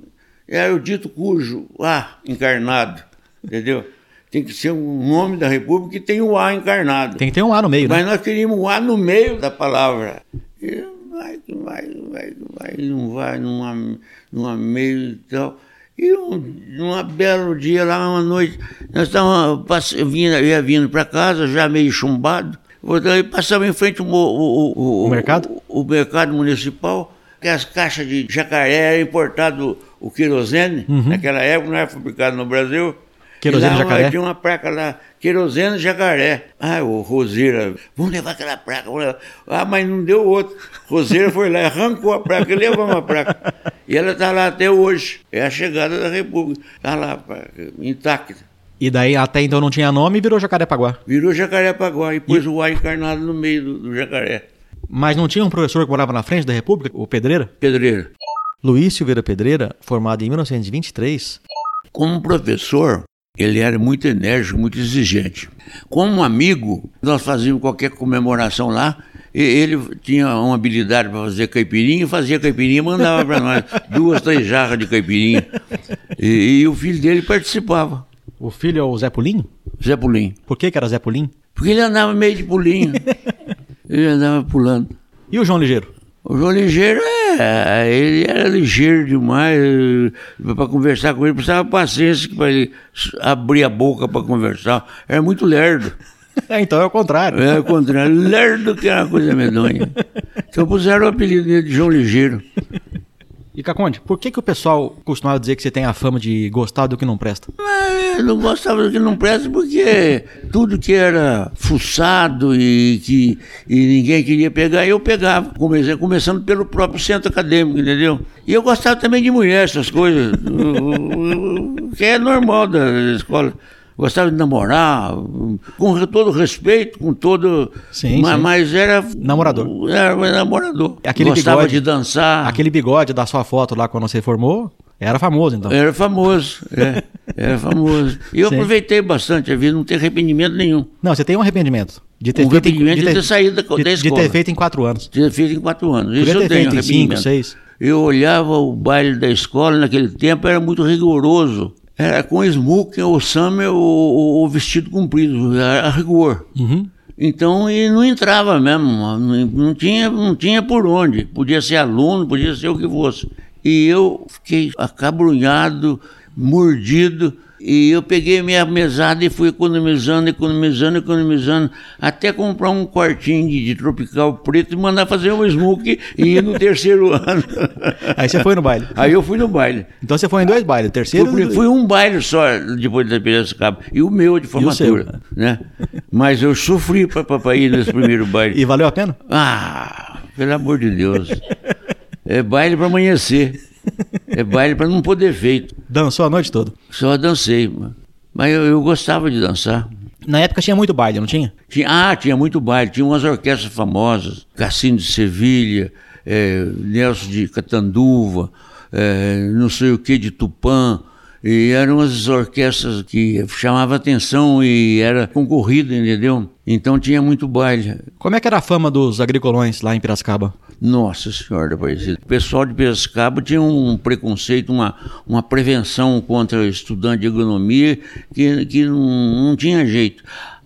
Era o dito cujo, A encarnado, entendeu? Tem que ser um nome da República que tem o A encarnado.
Tem que ter um A no meio,
Mas
né?
nós queríamos o A no meio da palavra. E vai, vai, que vai, que vai, não vai, numa, numa meio e tal. E um, num belo dia, lá uma noite, nós estávamos, eu ia vindo para casa, já meio chumbado, e passamos em frente ao o, o,
O mercado?
O, o mercado municipal, que as caixas de jacaré era importado o querosene,
Uhum.
naquela época não era fabricado no Brasil.
Querosene
E lá
jacaré?
Tinha uma placa lá, querosene jacaré. Ah, o Roseira, vamos levar aquela placa. levar. Ah, mas não deu outro. Roseira foi lá, arrancou a placa e levamos a placa. E ela está lá até hoje. É a chegada da República. Está lá, placa, intacta.
E daí até então não tinha nome e virou Jacarepaguá.
Virou Jacarepaguá e pôs o A encarnado no meio do, do jacaré.
Mas não tinha um professor que morava na frente da República, o Pedreira?
Pedreira.
Luiz Silveira Pedreira, formado em 1923.
Como professor, ele era muito enérgico, muito exigente. Como um amigo, nós fazíamos qualquer comemoração lá, e ele tinha uma habilidade para fazer caipirinha, fazia caipirinha e mandava para nós duas, três jarras de caipirinha. E, e o filho dele participava,
O filho é o Zé Pulinho?
Zé Pulim.
Por que, que era Zé Pulinho?
Porque ele andava meio de pulinho. ele andava pulando.
E o João Ligeiro?
O João Ligeiro, é, ele era ligeiro demais. Para conversar com ele, precisava paciência para ele abrir a boca para conversar. Era muito lerdo.
É, então é o contrário.
É o contrário, lerdo que é uma coisa medonha. Então puseram o apelido dele de João Ligeiro.
E Caconde, por que, que o pessoal costumava dizer que você tem a fama de gostar do que não presta?
Eu não gostava do que não presta porque tudo que era fuçado e que e ninguém queria pegar, eu pegava. Comecei, começando pelo próprio centro acadêmico, entendeu? E eu gostava também de mulher, essas coisas. o- o- que é normal da escola. Gostava de namorar, com todo respeito, com todo.
Sim,
mas,
sim.
mas era.
Namorador.
Era namorador.
Aquele
Gostava
bigode-
de dançar.
Aquele bigode da sua foto lá quando você formou, era famoso então.
Era famoso, é, era famoso. E eu
Sim.
aproveitei bastante a vida, não tenho arrependimento nenhum.
Não, você tem um arrependimento. De ter
Um
feito em-
arrependimento de ter saído da-
de,
da
de
escola.
ter feito em quatro anos.
Tinha feito em quatro anos. Isso eu
ter
tenho
cinco,
arrependimento.
seis.
Eu olhava o baile da escola naquele tempo, era muito rigoroso. Era com smoking, ou summer, ou, ou- ou vestido comprido, era a rigor.
Uhum.
Então, e não entrava mesmo, não, não tinha, não tinha por onde. Podia ser aluno, podia ser o que fosse. E eu fiquei acabrunhado, mordido, e eu peguei minha mesada e fui economizando, economizando, economizando, até comprar um quartinho de, de tropical preto e mandar fazer um smoke e ir no terceiro ano.
Aí você foi no baile.
Aí eu fui no baile.
Então você foi em dois bailes, terceiro
Fui, fui um baile só depois da Piracicaba. E o meu de formatura. né? Mas eu sofri para ir nesse primeiro baile.
E valeu a pena?
Ah, pelo amor de Deus. É baile para amanhecer. É baile para não poder feito.
Dançou a noite toda.
Só dancei. Mas eu, eu gostava de dançar.
Na época tinha muito baile, não tinha?
Tinha, ah, tinha muito baile. Tinha umas orquestras famosas. Cassino de Sevilha, eh, Nelson de Catanduva, eh, não sei o que de Tupã. E eram as orquestras que chamavam atenção e era concorrida, entendeu? Então tinha muito baile.
Como é que era a fama dos agricolões lá em Piracicaba?
Nossa Senhora, Aparecida. O pessoal de Piracicaba tinha um preconceito, uma, uma prevenção contra estudante de agronomia que, que não, não tinha jeito.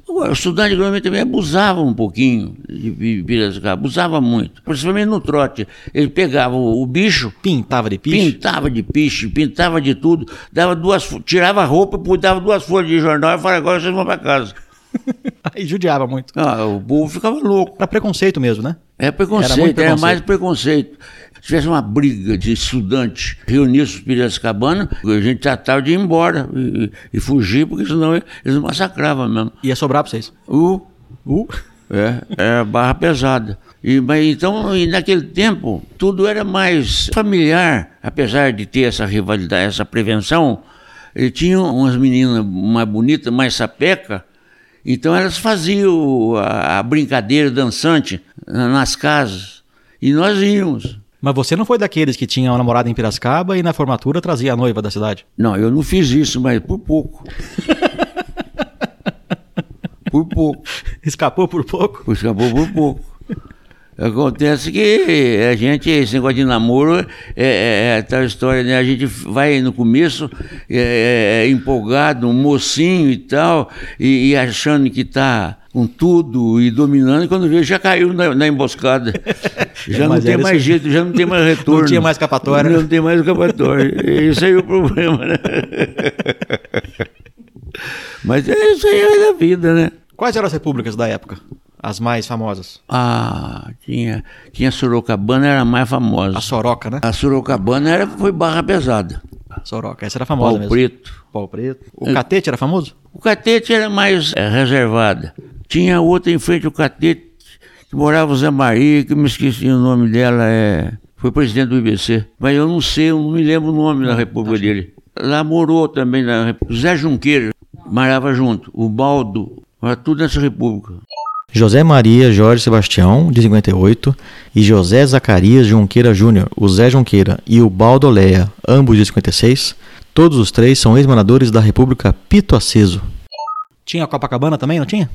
O estudante de agronomia também abusava um pouquinho de Pi- Piracicaba, abusava muito, principalmente no trote. Ele pegava o, o bicho,
Pintava de piche?
pintava de piche, pintava de tudo, dava duas, tirava a roupa, dava duas folhas de jornal e falava, agora vocês vão para casa.
Aí judiava muito.
Ah, o povo ficava louco.
Era preconceito mesmo, né?
É preconceito,
Era
era,
preconceito.
mais preconceito. Se tivesse uma briga de estudantes reunidos em Piracicabana, a gente tratava de ir embora e, e fugir, porque senão eles massacravam mesmo.
Ia sobrar pra vocês.
Uh,
Uh.
é, era barra pesada. E, mas, então, e naquele tempo, tudo era mais familiar, apesar de ter essa rivalidade, essa prevenção. E tinha umas meninas mais bonitas, mais sapeca, então elas faziam a, a brincadeira dançante na- nas casas. E nós íamos.
Mas você não foi daqueles que tinham uma namorada em Piracicaba e na formatura trazia a noiva da cidade?
Não, eu não fiz isso, mas por pouco. por pouco.
Escapou por pouco?
Escapou por pouco. Acontece que a gente, esse negócio de namoro, é, é, é tal história, né? A gente vai no começo é, é, empolgado, um mocinho e tal, e, e achando que tá com tudo e dominando, e quando vê já caiu na, na emboscada. Já não tem mais
isso.
jeito, já não tem mais retorno.
Não tinha mais escapatória.
Não tem mais escapatória. Esse aí é o problema, né? Mas é isso aí é da vida, né?
Quais eram as repúblicas da época? As mais famosas?
Ah, tinha, tinha Sorocabana, era a mais famosa.
A Soroca, né?
A Sorocabana era, foi barra pesada.
Soroca, essa era famosa
Pau
mesmo.
preto.
Pau preto. O catete era famoso?
O catete era mais eh, reservada. Tinha outra em frente ao catete, que morava o Zé Maria, que eu me esqueci o nome dela, é... foi presidente do IBC. Mas eu não sei, eu não me lembro o nome da república dele. Lá morou também na República. Zé Junqueira, morava junto. O Baldo, era tudo nessa república.
José Maria Jorge Sebastião, de 58, e José Zacarias Junqueira Júnior, o Zé Junqueira e o Baldo Leia, ambos de 56, todos os três são ex-moradores da República Pito Aceso. Tinha Copacabana também, não tinha?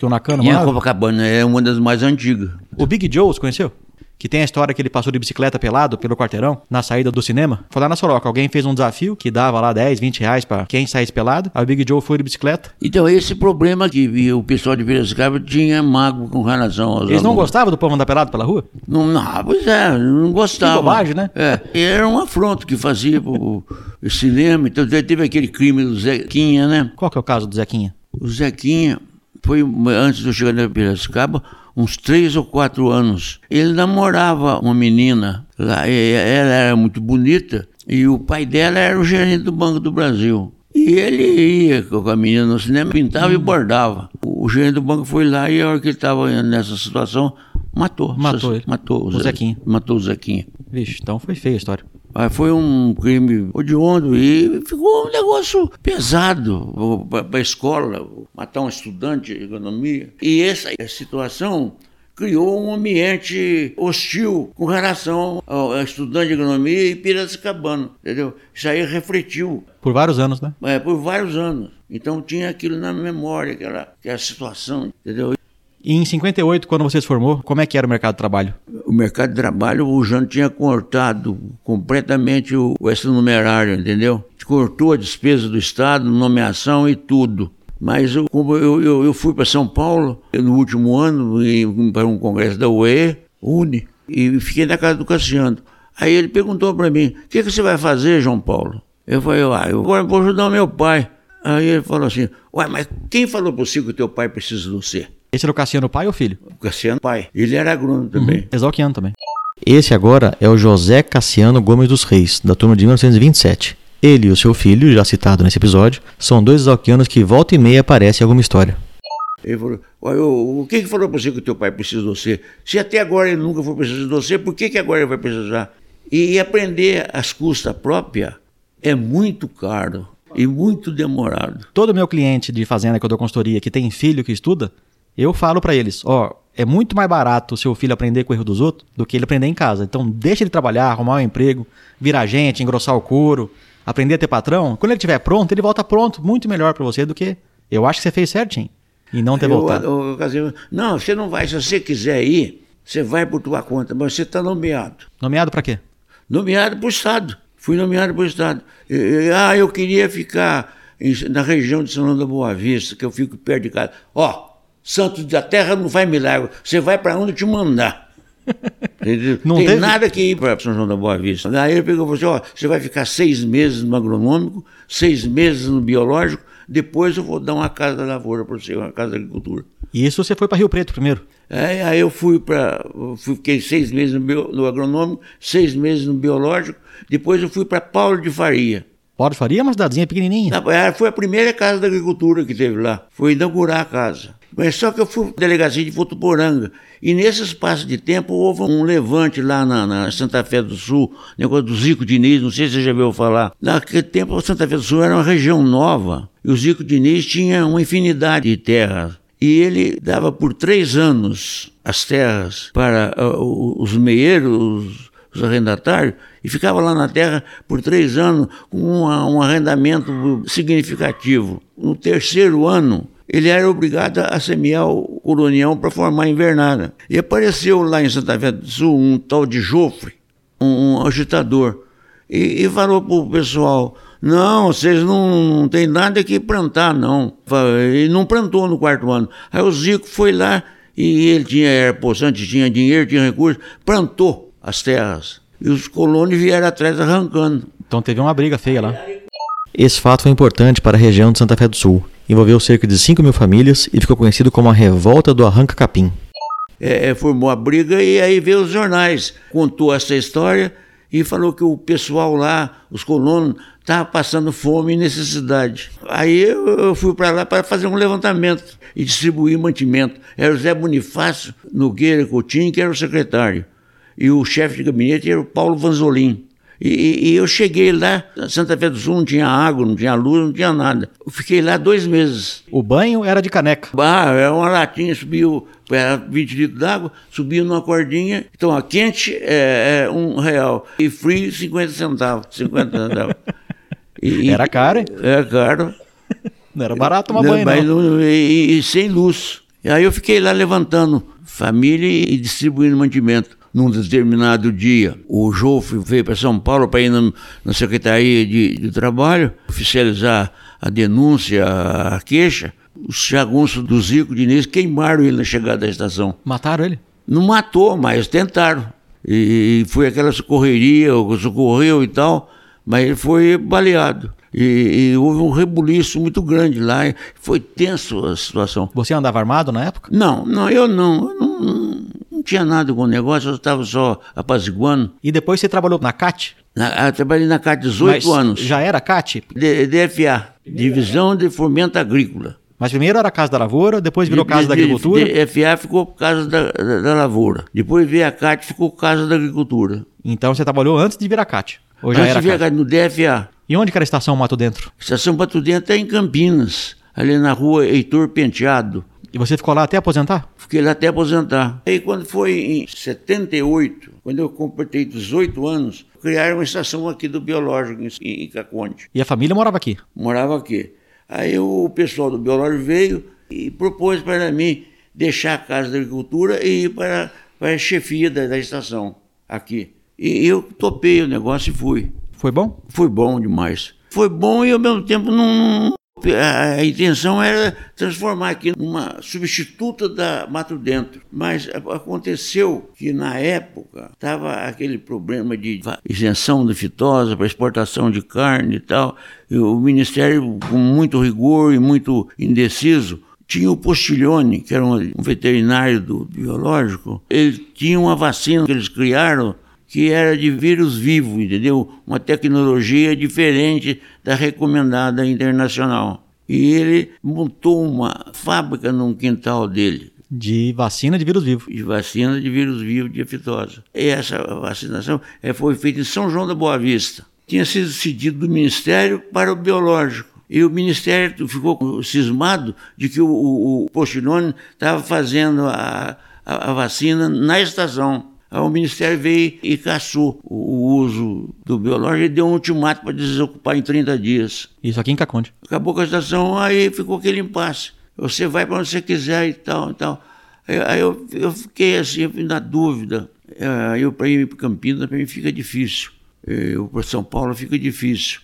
Que o Nakano
E a? Copacabana é uma das mais antigas.
O Big Joe, você conheceu? Que tem a história que ele passou de bicicleta pelado pelo quarteirão na saída do cinema. Foi lá na Soroca. Alguém fez um desafio que dava lá 10, 20 reais pra quem saísse pelado. Aí o Big Joe foi de bicicleta.
Então, esse problema que o pessoal de Piracicaba tinha mago com relação aos
Eles não
alunos.
gostavam do povo andar pelado pela rua?
Não, não, pois é, não gostava.
Que bobagem, né?
É, era um afronto que fazia pro o cinema. Então teve aquele crime do Zequinha, né?
Qual que é o caso do Zequinha?
O Zequinha foi, antes de eu chegar na Piracicaba, uns três ou quatro anos. Ele namorava uma menina lá, ela era muito bonita e o pai dela era o gerente do Banco do Brasil. E ele ia com a menina no cinema, pintava e hum. bordava. O, gerente do banco foi lá e a hora que ele estava nessa situação, matou.
Matou ele.
Matou o,
o Zequinha.
Matou o Zequinha.
Vixe, então foi feia a história.
Foi um crime odiondo e ficou um negócio pesado para a escola, matar um estudante de economia. E essa situação criou um ambiente hostil com relação ao estudante de agronomia e Piracicabana, entendeu? Isso aí refletiu.
Por vários anos, né?
É, por vários anos. Então tinha aquilo na memória, aquela, aquela situação, entendeu?
E em 58, quando você se formou, como é que era o mercado de trabalho?
O mercado de trabalho, o Jano tinha cortado completamente o, o numerário, entendeu? Cortou a despesa do Estado, nomeação e tudo. Mas eu, como eu, eu, eu fui para São Paulo no último ano, para um congresso da UE, UNE, e fiquei na casa do Cassiano. Aí ele perguntou para mim: o que, que você vai fazer, João Paulo? Eu falei: ah, eu agora vou ajudar meu pai. Aí ele falou assim: Ué, mas quem falou para você que o teu pai precisa de você?
Esse era o Cassiano pai ou filho?
O Cassiano pai. Ele era agrônomo também. Uhum.
Exalquiano também. Esse agora é o José Cassiano Gomes dos Reis, da turma de 1927. Ele e o seu filho, já citado nesse episódio, são dois exalquianos que volta e meia aparecem em alguma história.
Ele falou, o que, que falou para você que o teu pai precisa de você? Se até agora ele nunca foi precisar de você, por que, que agora ele vai precisar? E, e aprender as custas próprias é muito caro e muito demorado.
Todo meu cliente de fazenda que eu dou consultoria que tem filho que estuda, eu falo para eles, ó, é muito mais barato o seu filho aprender com o erro dos outros do que ele aprender em casa. Então deixa ele trabalhar, arrumar um emprego, virar gente, engrossar o couro, aprender a ter patrão. Quando ele estiver pronto, ele volta pronto, muito melhor para você do que eu acho que você fez certinho e não ter eu, voltado.
Eu, eu, não, você não vai, se você quiser ir, você vai por tua conta, mas você está nomeado.
Nomeado para quê?
Nomeado para o Estado. Fui nomeado para o Estado. ah, eu queria ficar em, na região de São João da Boa Vista, que eu fico perto de casa. Ó, Santos da Terra não faz milagre. Você vai para onde te mandar. não tem teve... nada que ir para São João da Boa Vista. Aí ele pegou e falou assim: ó, você vai ficar seis meses no agronômico, seis meses no biológico, depois eu vou dar uma casa da lavoura para você, uma casa da agricultura.
E isso você foi para Rio Preto primeiro?
É, aí eu fui para. Fiquei seis meses no, bio, no agronômico, seis meses no biológico, depois eu fui para Paulo de Faria.
De Faria é uma cidadezinha pequenininha.
É, foi a primeira casa da agricultura que teve lá. Foi inaugurar a casa. Mas só que eu fui delegacia de Votuporanga. E nesse espaço de tempo houve um levante lá na, na, Santa Fé do Sul, negócio do Zico Diniz, não sei se você já ouviu falar. Naquele tempo a Santa Fé do Sul era uma região nova. E o Zico Diniz tinha uma infinidade de terras. E ele dava por três anos as terras para uh, os meieiros, os arrendatários, e ficava lá na terra por três anos com uma, um arrendamento significativo. No terceiro ano, ele era obrigado a semear o colonial para formar invernada. E apareceu lá em Santa Fé do Sul um tal de Jofre, um, um agitador, e, e falou para o pessoal: não, vocês não, não tem nada que plantar, não. E não plantou no quarto ano. Aí o Zico foi lá e ele tinha, era poçante, tinha dinheiro, tinha recursos, plantou as terras. E os colonos vieram atrás arrancando.
Então teve uma briga feia lá. Esse fato foi importante para a região de Santa Fé do Sul. Envolveu cerca de 5 mil famílias e ficou conhecido como a Revolta do Arranca Capim.
É, é, formou a briga e aí veio os jornais, contou essa história e falou que o pessoal lá, os colonos, estavam passando fome e necessidade. Aí eu fui para lá para fazer um levantamento e distribuir mantimento. Era o Zé Bonifácio Nogueira Coutinho, que era o secretário, e o chefe de gabinete era o Paulo Vanzolin. E, e, eu cheguei lá, Santa Fé do Sul não tinha água, não tinha luz, não tinha nada. Eu fiquei lá dois meses.
O banho era de caneca?
Ah, era uma latinha, subiu, era 20 litros d'água, subiu numa cordinha. Então, a quente é, é, um real e frio 50 centavos. 50 centavos.
E, era caro, hein?
Era caro.
Não era barato tomar banho, não.
E, e sem luz. E aí eu fiquei lá levantando família e distribuindo mantimento num determinado dia, o Jofre veio para São Paulo para ir na, na Secretaria de, de, Trabalho oficializar a denúncia, a queixa. Os jagunços do Zico Diniz queimaram ele na chegada da estação.
Mataram ele?
Não matou, mas tentaram. E, e foi aquela socorreria, socorreu e tal, mas ele foi baleado. E, e houve um rebuliço muito grande lá, foi tenso a situação.
Você andava armado na época?
Não, não, eu não. Eu não, não tinha nada com o negócio, eu estava só apaziguando.
E depois você trabalhou na CAT?
Na, eu trabalhei na CAT 18
Mas
anos.
Já era CAT?
D- DFA, Divisão de Fomento Agrícola.
Mas primeiro era Casa da Lavoura, depois virou Casa da
De- de-
Agricultura.
DFA ficou por causa da, da, da lavoura. Depois veio a CAT, ficou por causa da agricultura.
Então você trabalhou antes de virar CAT? Ou já
Antes
era
de vir a
CAT?
No DFA.
E onde que era a estação Mato Dentro?
Estação Pato Dentro é em Campinas, ali na rua Heitor Penteado.
E você ficou lá até aposentar?
Fiquei lá até aposentar. Aí quando foi em 78, quando eu completei 18 anos, criaram uma estação aqui do Biológico, em, em Caconde.
E a família morava aqui?
Morava aqui. Aí o pessoal do Biológico veio e propôs para mim deixar a Casa da Agricultura e ir para, para a chefia da, da estação aqui. E eu topei o negócio e fui.
Foi bom?
Foi bom demais. Foi bom e ao mesmo tempo não. A, intenção era transformar aqui numa substituta da Mato Dentro. Mas aconteceu que na época estava aquele problema de isenção da fitosa para exportação de carne e tal. E o Ministério, com muito rigor e muito indeciso, tinha o Postilhone, que era um veterinário do biológico, ele tinha uma vacina que eles criaram que era de vírus vivo, entendeu? Uma tecnologia diferente da recomendada internacional. E ele montou uma fábrica num quintal dele
De vacina de vírus vivo.
de vacina de vírus vivo de aftosa. E essa vacinação eh, foi feita em São João da Boa Vista. Tinha sido cedido do Ministério para o Biológico. E o Ministério ficou cismado de que o, o, o Postilone estava fazendo a, a, a vacina na estação. Aí o Ministério veio e caçou o, uso do biológico e deu um ultimato para desocupar em 30 dias.
Isso aqui em Caconde.
Acabou com a estação, aí ficou aquele impasse. Você vai para onde você quiser e tal e tal. Aí, eu, eu fiquei assim, na dúvida. Aí eu para ir para Campinas, para mim fica difícil. Eu para São Paulo fica difícil.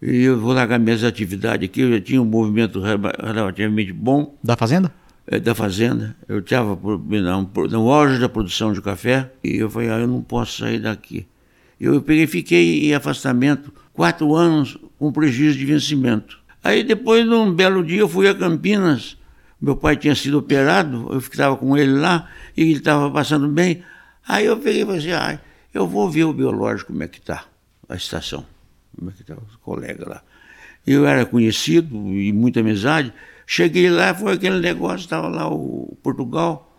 E eu vou largar minhas atividades aqui, eu já tinha um movimento rela- relativamente bom
Da fazenda?
Eh, da fazenda. Eu estava no auge da produção de café e eu falei, ah, eu não posso sair daqui. Eu peguei, fiquei em afastamento quatro anos com prejuízo de vencimento. Aí depois, num belo dia, eu fui a Campinas. Meu pai tinha sido operado, eu estava com ele lá e ele estava passando bem. Aí eu peguei e falei assim, ah, eu vou ver o biológico como é que está, a estação, como é que está os colegas lá. Eu era conhecido e muita amizade. Cheguei lá, foi aquele negócio, estava lá o Portugal.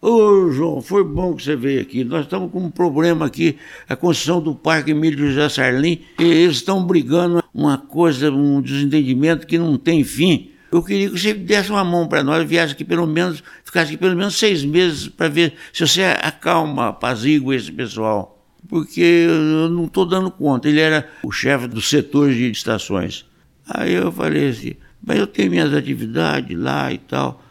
Ô, João, foi bom que você veio aqui. Nós estamos com um problema aqui, a construção do Parque Emílio José Sarlim, e eles estão brigando uma coisa, um desentendimento que não tem fim. Eu queria que você desse uma mão para nós, viesse aqui pelo menos, ficasse aqui pelo menos seis meses para ver se você acalma, apazigua esse pessoal. Porque eu não estou dando conta. Ele era o chefe do setor de estações. Aí eu falei assim, mas eu tenho minhas atividades lá e tal.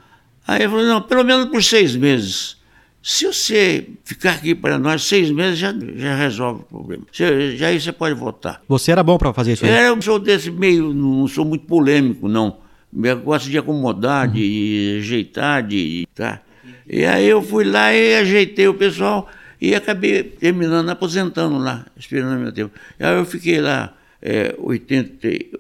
Aí ele falou, não, pelo menos por seis meses. Se você ficar aqui para nós seis meses, já, já resolve o problema. Você- já aí você pode votar.
Você era bom para fazer isso aí?
É, eu sou desse meio, não sou muito polêmico, não. Eu gosto de acomodar, de ajeitar, de. Tá? E aí eu fui lá e ajeitei o pessoal e acabei terminando, aposentando lá, esperando meu tempo. Aí eu fiquei lá é, 80, e-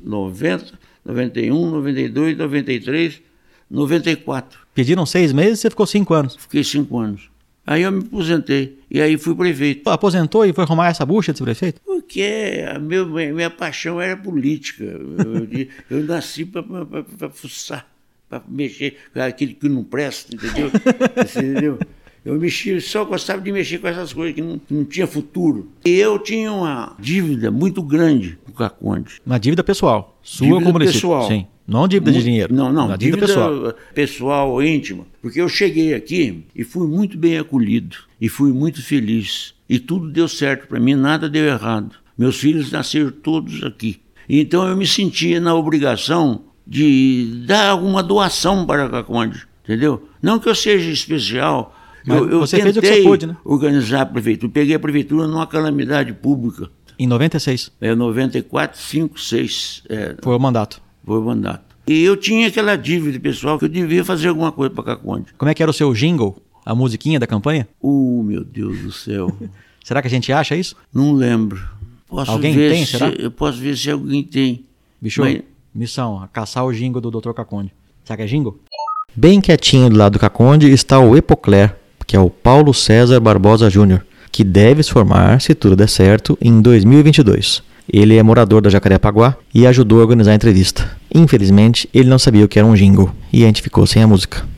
90, 91, 92, 93, 94.
Pediram seis meses e você ficou cinco anos.
Fiquei cinco anos. Aí eu me aposentei e aí fui prefeito.
Aposentou e foi arrumar essa bucha de prefeito?
Porque a meu, minha paixão era política. Eu, eu nasci para fuçar, para mexer com aquilo que não presta, entendeu? Você entendeu? Eu mexia, só gostava de mexer com essas coisas que não, que não tinha futuro. E eu tinha uma dívida muito grande com o Caconde.
Uma dívida pessoal. Sua
Dívida
como
pessoal.
Sim. Não dívida de
Muito-
dinheiro.
Não, não,
Uma
dívida,
dívida, pessoal.
pessoal, íntima. Porque eu cheguei aqui e fui muito bem acolhido e fui muito feliz. E tudo deu certo para mim, nada deu errado. Meus filhos nasceram todos aqui. Então eu me sentia na obrigação de dar alguma doação para a Caconde, entendeu? Não que eu seja especial. Eu, eu
você fez o que você pôde, né?
organizar a prefeitura. Peguei a prefeitura numa calamidade pública.
Em 96.
É 94, 5, 6. É,
Foi o mandato.
foi o mandato. E eu tinha aquela dívida pessoal que eu devia fazer alguma coisa para Caconde.
Como é que era o seu jingle? A musiquinha da campanha?
Uh, meu Deus do céu.
Será que a gente acha isso?
Não lembro. Posso
Alguém tem,
se,
será?
Eu posso ver se alguém tem.
Bicho,
Mas-
missão, caçar o jingo do Dr. Caconde. Será que é jingo? Bem quietinho do lado do Caconde está o Epocler, que é o Paulo César Barbosa Júnior, que deve se formar, se tudo der certo, em 2022. Ele é morador da Jacarepaguá e ajudou a organizar a entrevista. Infelizmente, ele não sabia o que era um jingle e a gente ficou sem a música.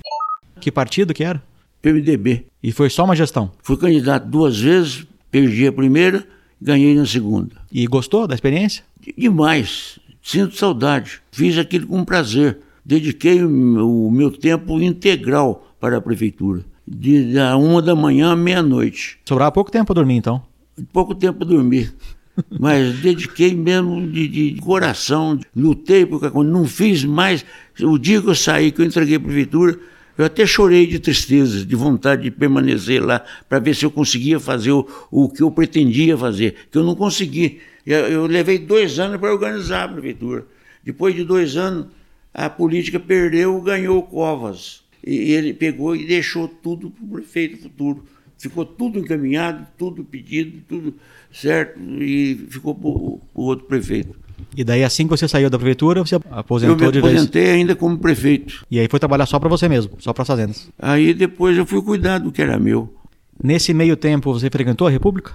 Que partido que era?
PMDB.
E foi só uma gestão.
Fui candidato duas vezes, perdi a primeira, ganhei na segunda.
E gostou da experiência?
Demais. Sinto saudade. Fiz aquilo com prazer. Dediquei o o meu tempo integral para a prefeitura. De da uma da manhã à meia-noite.
Sobrava pouco tempo para dormir então.
Pouco tempo para dormir. Mas dediquei mesmo de, de coração, lutei por quando não fiz mais. O dia que eu saí, que eu entreguei a prefeitura, eu até chorei de tristeza, de vontade de permanecer lá, para ver se eu conseguia fazer o, o que eu pretendia fazer, que eu não consegui. Eu, eu levei dois anos para organizar a prefeitura. Depois de dois anos, a política perdeu, ganhou o Covas. E ele pegou e deixou tudo para o prefeito futuro. Ficou tudo encaminhado, tudo pedido, tudo certo, e ficou para o outro prefeito.
E daí assim que você saiu da prefeitura, você
Eu
aposentou
me
de vez.
aposentei ainda como prefeito.
E aí foi trabalhar só para você mesmo, só para as fazendas.
Aí depois eu fui cuidar do que era meu.
Nesse meio tempo você frequentou a República?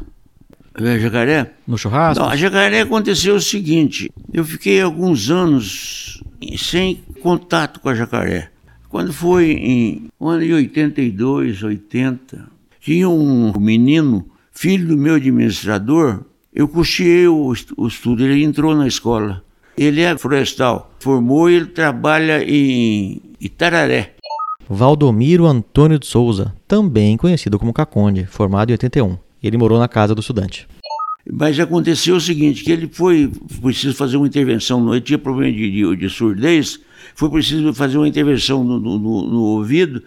É, Jacaré?
No churrasco?
Não, a Jacaré aconteceu o seguinte: eu fiquei alguns anos sem contato com a Jacaré. Quando foi em um ano de 82, 80, tinha um menino, filho do meu administrador, eu custeei o, o estudo, ele entrou na escola. Ele é florestal, formou e ele trabalha em Itararé.
Valdomiro Antônio de Souza, também conhecido como Caconde, formado em 81. Ele morou na casa do estudante.
Mas aconteceu o seguinte, que ele foi preciso fazer uma intervenção, no- ele tinha problema de, de, de surdez, foi preciso fazer uma intervenção no, no- no- ouvido,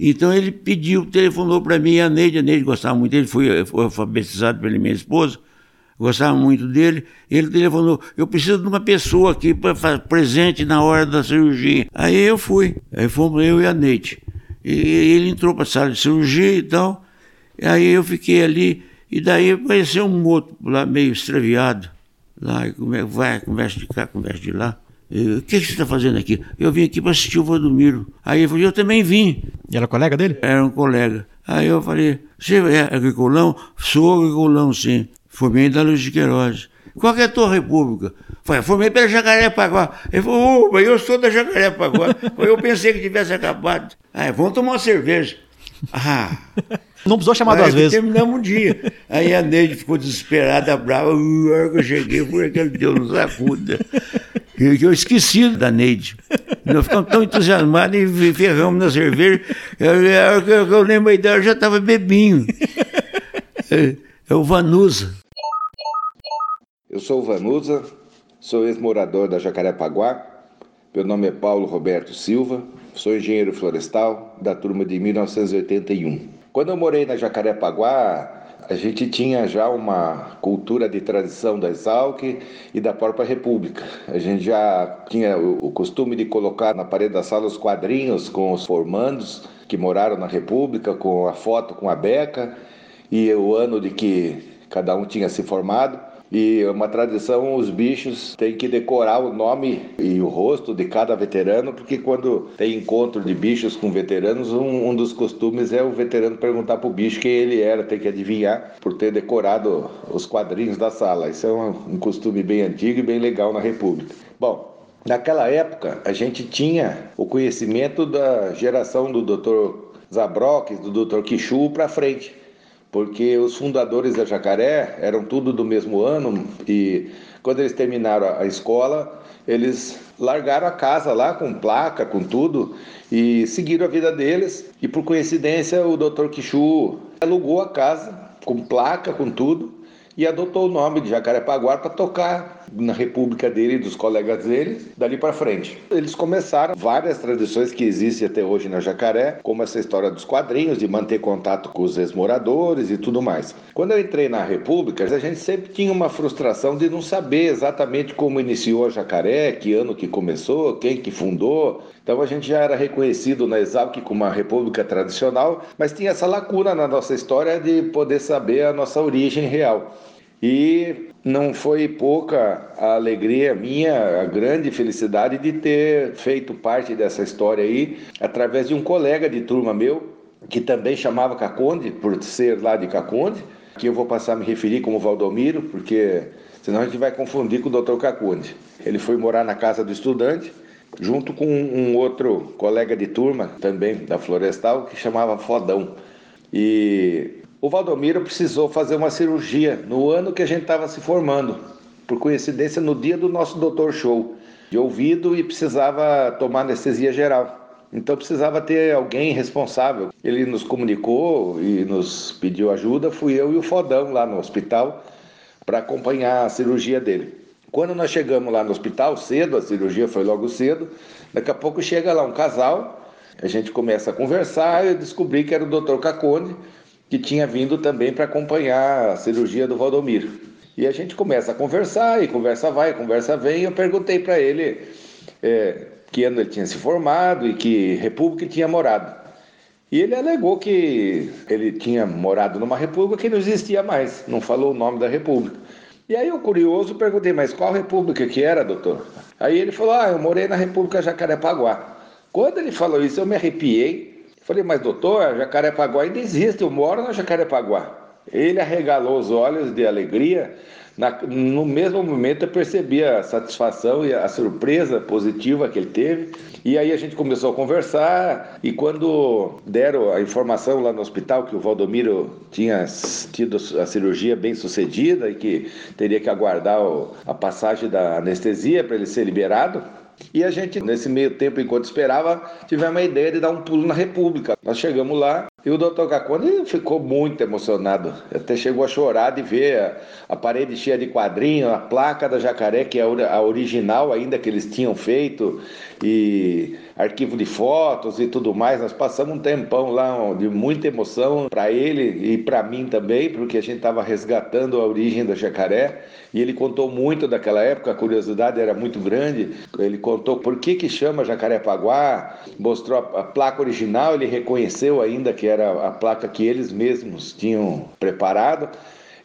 então ele pediu, telefonou para mim, a Neide, a Neide gostava muito dele, foi, alfabetizado pela minha esposa, gostava muito dele, ele telefonou, eu preciso de uma pessoa aqui para presente na hora da cirurgia. Aí eu fui, aí fomos eu e a Neide. E ele entrou para a sala de cirurgia e tal, aí eu fiquei ali, e daí apareceu um outro lá meio extraviado, lá, e vai, conversa de cá, conversa de lá. E, O que, que você está fazendo aqui? Eu vim aqui para assistir o Valdomiro. Aí ele falou, eu também vim.
E era colega dele?
Era um colega. Aí eu falei, você é agriculão? Sou agriculão, sim. Formei da Luz de Queiroz. Qual que é a tua república? Falei, formei pela Jacarepaguá. Ele falou, mas eu sou da Jacarepaguá. eu pensei que tivesse acabado. Aí, vamos tomar uma cerveja. Ah,
Não precisou chamar duas vezes.
Terminamos o dia. Aí a Neide ficou desesperada, brava. "Uh, A hora que eu cheguei, foi aquele Deus nos acuda. Que eu esqueci da Neide. Nós ficamos tão entusiasmados e ferramos na cerveja. Eu, a hora que eu, que eu lembrei dela, eu já estava bebinho. É, é o Vanusa.
Eu sou o Vanusa, sou ex-morador da Jacarepaguá. Meu nome é Paulo Roberto Silva, sou engenheiro florestal da turma de 1981. Quando eu morei na Jacarepaguá, a gente tinha já uma cultura de tradição da Exalc e da própria República. A gente já tinha o o costume de colocar na parede da sala os quadrinhos com os formandos que moraram na República, com a foto com a beca e o ano de que cada um tinha se formado. E uma tradição, os bichos têm que decorar o nome e o rosto de cada veterano, porque quando tem encontro de bichos com veteranos, um, um dos costumes é o veterano perguntar para o bicho quem ele era, tem que adivinhar por ter decorado os quadrinhos da sala. Isso é um, um costume bem antigo e bem legal na República. Bom, naquela época a gente tinha o conhecimento da geração do Dr. Zabrock, do Dr. Quichu para frente porque os fundadores da Jacaré eram tudo do mesmo ano e quando eles terminaram a escola, eles largaram a casa lá com placa, com tudo e seguiram a vida deles. E por coincidência, o Dr. Quichu alugou a casa com placa, com tudo e adotou o nome de Jacarepaguá para tocar na república dele e dos colegas dele dali para frente. Eles começaram várias tradições que existem até hoje na Jacaré, como essa história dos quadrinhos, de manter contato com os ex-moradores e tudo mais. Quando eu entrei na República, a gente sempre tinha uma frustração de não saber exatamente como iniciou a Jacaré, que ano que começou, quem que fundou. Então a gente já era reconhecido na Exalc como uma república tradicional, mas tinha essa lacuna na nossa história de poder saber a nossa origem real. E não foi pouca a alegria minha, a grande felicidade de ter feito parte dessa história aí, através de um colega de turma meu, que também chamava Caconde, por ser lá de Caconde, que eu vou passar a me referir como Valdomiro, porque senão a gente vai confundir com o Dr. Caconde. Ele foi morar na casa do estudante, junto com um outro colega de turma, também da Florestal, que chamava Fodão. E o Valdomiro precisou fazer uma cirurgia no ano que a gente estava se formando, por coincidência no dia do nosso doutor show, de ouvido e precisava tomar anestesia geral. Então precisava ter alguém responsável. Ele nos comunicou e nos pediu ajuda. Fui eu e o Fodão lá no hospital para acompanhar a cirurgia dele. Quando nós chegamos lá no hospital, cedo, a cirurgia foi logo cedo, daqui a pouco chega lá um casal, a gente começa a conversar e eu descobri que era o Dr. Cacone, que tinha vindo também para acompanhar a cirurgia do Valdomiro. E a gente começa a conversar, e conversa vai, conversa vem, e eu perguntei para ele é, que ano ele tinha se formado e que república tinha morado. E ele alegou que ele tinha morado numa república que não existia mais, não falou o nome da república. E aí eu, curioso, perguntei, mas qual república que era, doutor? Aí ele falou, ah, eu morei na República Jacarepaguá. Quando ele falou isso, eu me arrepiei. Falei, mas doutor, Jacarepaguá ainda existe, eu moro na Jacarepaguá. Ele arregalou os olhos de alegria na, no mesmo momento eu percebi a satisfação e a surpresa positiva que ele teve. E aí a gente começou a conversar e quando deram a informação lá no hospital que o Valdomiro tinha tido a cirurgia bem sucedida e que teria que aguardar a passagem da anestesia para ele ser liberado, e a gente, nesse meio tempo, enquanto esperava, tivemos a ideia de dar um pulo na República. Nós chegamos lá e o doutor Cacone ficou muito emocionado. Até chegou a chorar de ver a, a parede cheia de quadrinhos, a placa da jacaré, que é a original ainda que eles tinham feito, e arquivo de fotos e tudo mais. Nós passamos um tempão lá de muita emoção para ele e para mim também, porque a gente estava resgatando a origem da jacaré. E ele contou muito daquela época, a curiosidade era muito grande. Ele contou por que que chama Jacarepaguá, mostrou a, placa original, ele reconheceu ainda que era a placa que eles mesmos tinham preparado.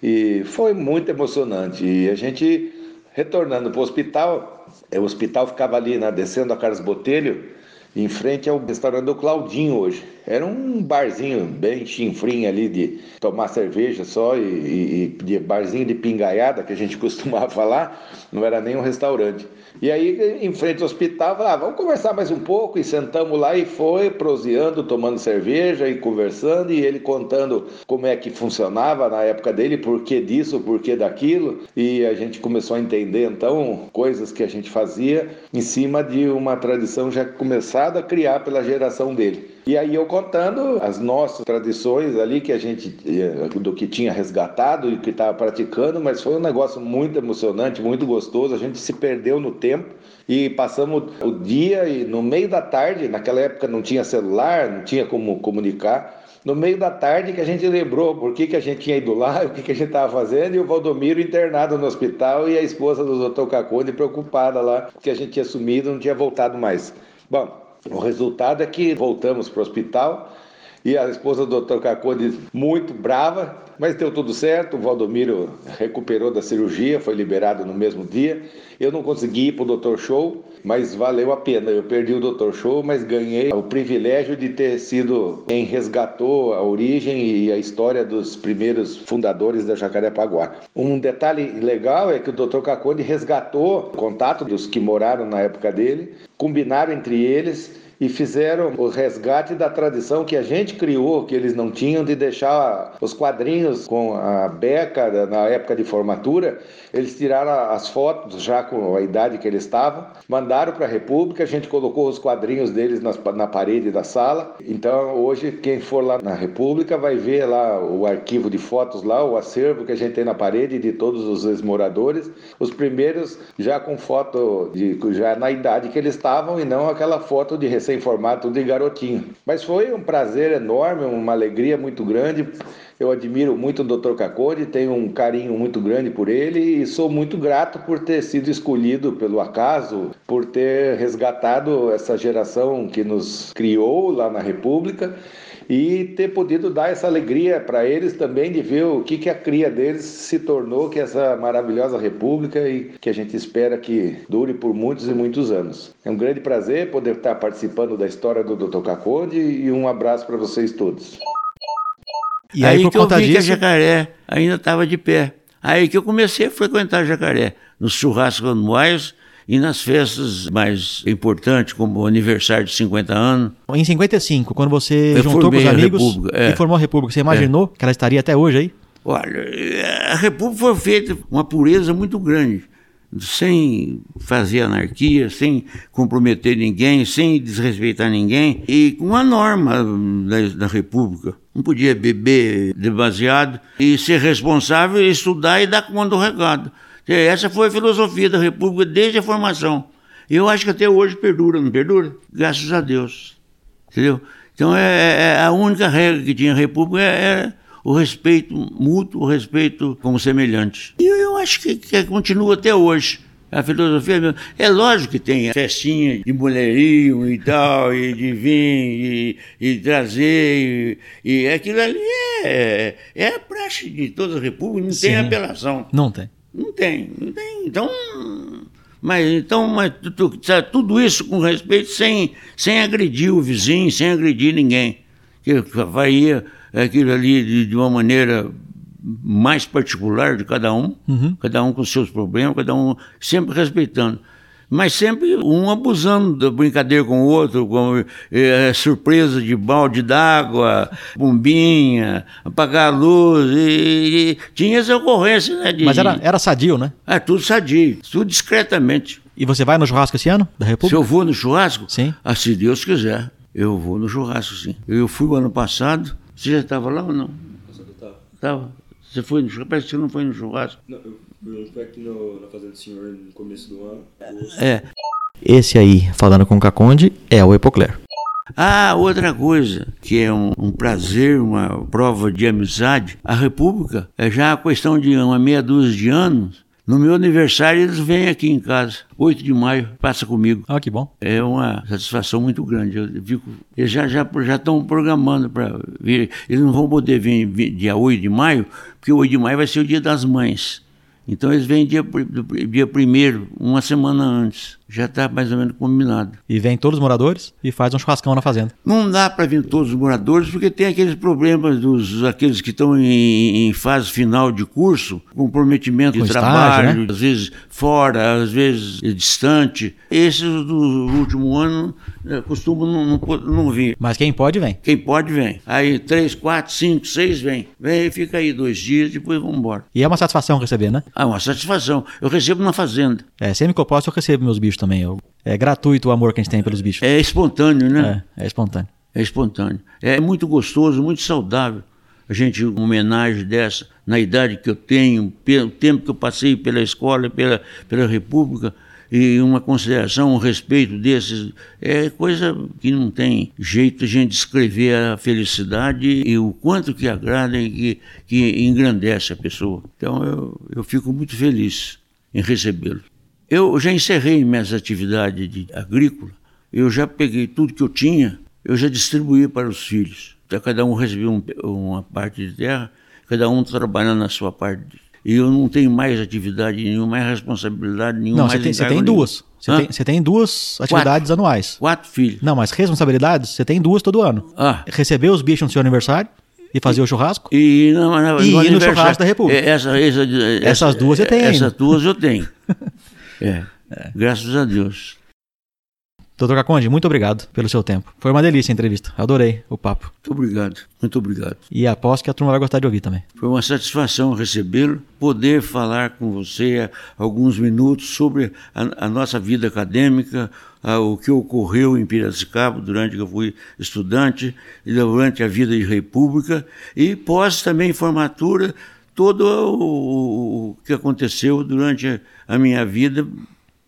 E foi muito emocionante. E a gente retornando para o hospital, o hospital ficava ali, né, descendo a Carlos Botelho, em frente ao restaurante do Claudinho hoje. Era um barzinho bem chinfrim ali de tomar cerveja só e, e, e de barzinho de pingaiada que a gente costumava falar, não era nem um restaurante. E aí, em frente ao hospital, falava, ah, vamos conversar mais um pouco. E sentamos lá e foi proseando, tomando cerveja e conversando, e ele contando como é que funcionava na época dele, por que disso, por que daquilo. E a gente começou a entender, então, coisas que a gente fazia em cima de uma tradição já começada a criar pela geração dele. E aí eu contando as nossas tradições ali que a gente eh, do que tinha resgatado e que estava praticando, mas foi um negócio muito emocionante, muito gostoso. A gente se perdeu no tempo e passamos o dia e no meio da tarde, naquela época não tinha celular, não tinha como comunicar. No meio da tarde que a gente lembrou por que, que a gente tinha ido lá, o que, que a gente estava fazendo, e o Valdomiro internado no hospital e a esposa do Dr. Cacone preocupada lá, que a gente tinha sumido, não tinha voltado mais. Bom, o resultado é que voltamos para o hospital e a esposa do Dr. Cacone muito brava, mas deu tudo certo. O Valdomiro recuperou da cirurgia, foi liberado no mesmo dia. Eu não consegui ir para o Dr. Show, mas valeu a pena. Eu perdi o Dr. Show, mas ganhei o privilégio de ter sido quem resgatou a origem e a história dos primeiros fundadores da Jacarepaguá. Um detalhe legal é que o Dr. Cacone resgatou o contato dos que moraram na época dele, combinaram entre eles e fizeram o resgate da tradição que a gente criou, que eles não tinham, de deixar os quadrinhos com a beca na época de formatura. Eles tiraram as fotos já com a idade que eles estavam, mandaram para a República, a gente colocou os quadrinhos deles na, parede da sala. Então hoje quem for lá na República vai ver lá o arquivo de fotos lá, o acervo que a gente tem na parede de todos os ex-moradores. Os primeiros já com foto de já na idade que eles estavam e não aquela foto de recém-formado, tudo de garotinho. Mas foi um prazer enorme, uma alegria muito grande. Eu admiro muito o Dr. Cacode, tenho um carinho muito grande por ele e sou muito grato por ter sido escolhido pelo acaso, por ter resgatado essa geração que nos criou lá na República e ter podido dar essa alegria para eles também de ver o que, que a cria deles se tornou, que é essa maravilhosa república e que a gente espera que dure por muitos e muitos anos. É um grande prazer poder estar participando da história do Dr. Caconde e um abraço para vocês todos.
E aí, aí que eu vi disso... que a Jacaré ainda estava de pé. Aí que eu comecei a frequentar Jacaré, nos churrascos anuais e nas festas mais importantes, como o aniversário de 50 anos.
Em 55, quando você eu juntou com os amigos é. e formou a República, você imaginou é. que ela estaria até hoje aí?
Olha, a República foi feita com uma pureza muito grande, sem fazer anarquia, sem comprometer ninguém, sem desrespeitar ninguém, e com a norma da, da República. Não podia beber demasiado e ser responsável, estudar e dar conta do recado. Essa foi a filosofia da República desde a formação. E eu acho que até hoje perdura, não perdura? Graças a Deus. Entendeu? Então é, é, é a única regra que tinha a República era o respeito mútuo, o respeito como semelhante. E eu acho que, que continua até hoje. A filosofia é lógico que tem festinha de mulherinho e tal, e de vir e, e trazer, e, e, aquilo ali é, é a praxe de toda a república, não Sim. tem apelação.
Não tem.
Não tem, não tem. Então, mas então, mas tudo, tudo isso com respeito, sem, sem agredir o vizinho, sem agredir ninguém. Que faria aquilo ali de, de uma maneira mais particular de cada um, uhum. cada um com seus problemas, cada um sempre respeitando mas sempre um abusando da brincadeira com o outro, com é, surpresa de balde d'água, bombinha, apagar a luz, e, e tinha essa ocorrência, né? De,
mas era, era sadio, né?
É, tudo sadio, tudo discretamente.
E você vai no churrasco esse ano, da República?
Se eu vou no churrasco?
Sim.
Ah, se Deus quiser, eu vou no churrasco, sim. Eu fui o ano passado, você já estava lá ou não? Estava. Estava. Você foi no churrasco? Parece que você não foi no churrasco.
Não, eu foi aqui no, na Fazenda do Senhor no começo do ano.
É. Esse aí, falando com o Caconde, é o Epocler.
Ah, outra coisa, que é um, um, prazer, uma prova de amizade, a República, é já a questão de uma meia dúzia de anos, no meu aniversário eles vêm aqui em casa, 8 de maio, passa comigo.
Ah, que bom.
É uma satisfação muito grande. Eu fico, eles já já já estão programando para vir. Eles não vão poder vir, vir dia 8 de maio, porque o 8 de maio vai ser o dia das mães. Então eles vêm dia, dia primeiro, uma semana antes. Já está mais ou menos combinado.
E vem todos os moradores e faz um churrascão na fazenda.
Não dá para vir todos os moradores, porque tem aqueles problemas dos aqueles que estão em, em fase final de curso, comprometimento Com de estágio, trabalho, né? às vezes fora, às vezes distante. Esses do último ano eh, costumam não, não, não vir.
Mas quem pode, vem.
Quem pode, vem. Aí três, quatro, cinco, seis, vem. Vem, fica aí dois dias, depois vamos embora.
E é uma satisfação receber, né?
Ah, uma satisfação. Eu recebo na fazenda.
É, sempre que eu posso, eu recebo meus bichos também. Eu, é gratuito o amor que a gente tem pelos bichos.
É espontâneo, né?
É, é espontâneo.
É espontâneo. É muito gostoso, muito saudável. A gente, uma homenagem dessa, na idade que eu tenho, pelo tempo que eu passei pela escola, pela, pela República, e uma consideração, um respeito desses, é coisa que não tem jeito de a gente descrever a felicidade e o quanto que agrada e que, que engrandece a pessoa. Então eu, eu fico muito feliz em recebê-lo. Eu já encerrei minhas atividades de agrícola, eu já peguei tudo que eu tinha, eu já distribuí para os filhos. Então, cada um recebeu um, uma parte de terra, cada um trabalhando na sua parte e eu não tenho mais atividade nenhuma, mais responsabilidade nenhuma.
Não, você tem, você tem duas. Você tem, tem, duas atividades
quatro,
anuais.
Quatro filhos.
Não, mas responsabilidades, você tem duas todo ano.
Ah.
Receber os bichos no seu aniversário e fazer o churrasco.
E, não, não,
e ir no churrasco da República.
É, essa, essa,
essa, Essas duas você tem
Essas duas eu tenho. é. é. Graças a Deus.
Doutor Caconde, muito obrigado pelo seu tempo. Foi uma delícia a entrevista. Adorei o papo.
Muito obrigado, muito obrigado.
E aposto que a turma vai gostar de ouvir também.
Foi uma satisfação recebê-lo, poder falar com você alguns minutos sobre a, a nossa vida acadêmica, a, o que ocorreu em Piracicaba durante que eu fui estudante, e durante a vida de república, e pós também formatura, todo o, o que aconteceu durante a, minha vida,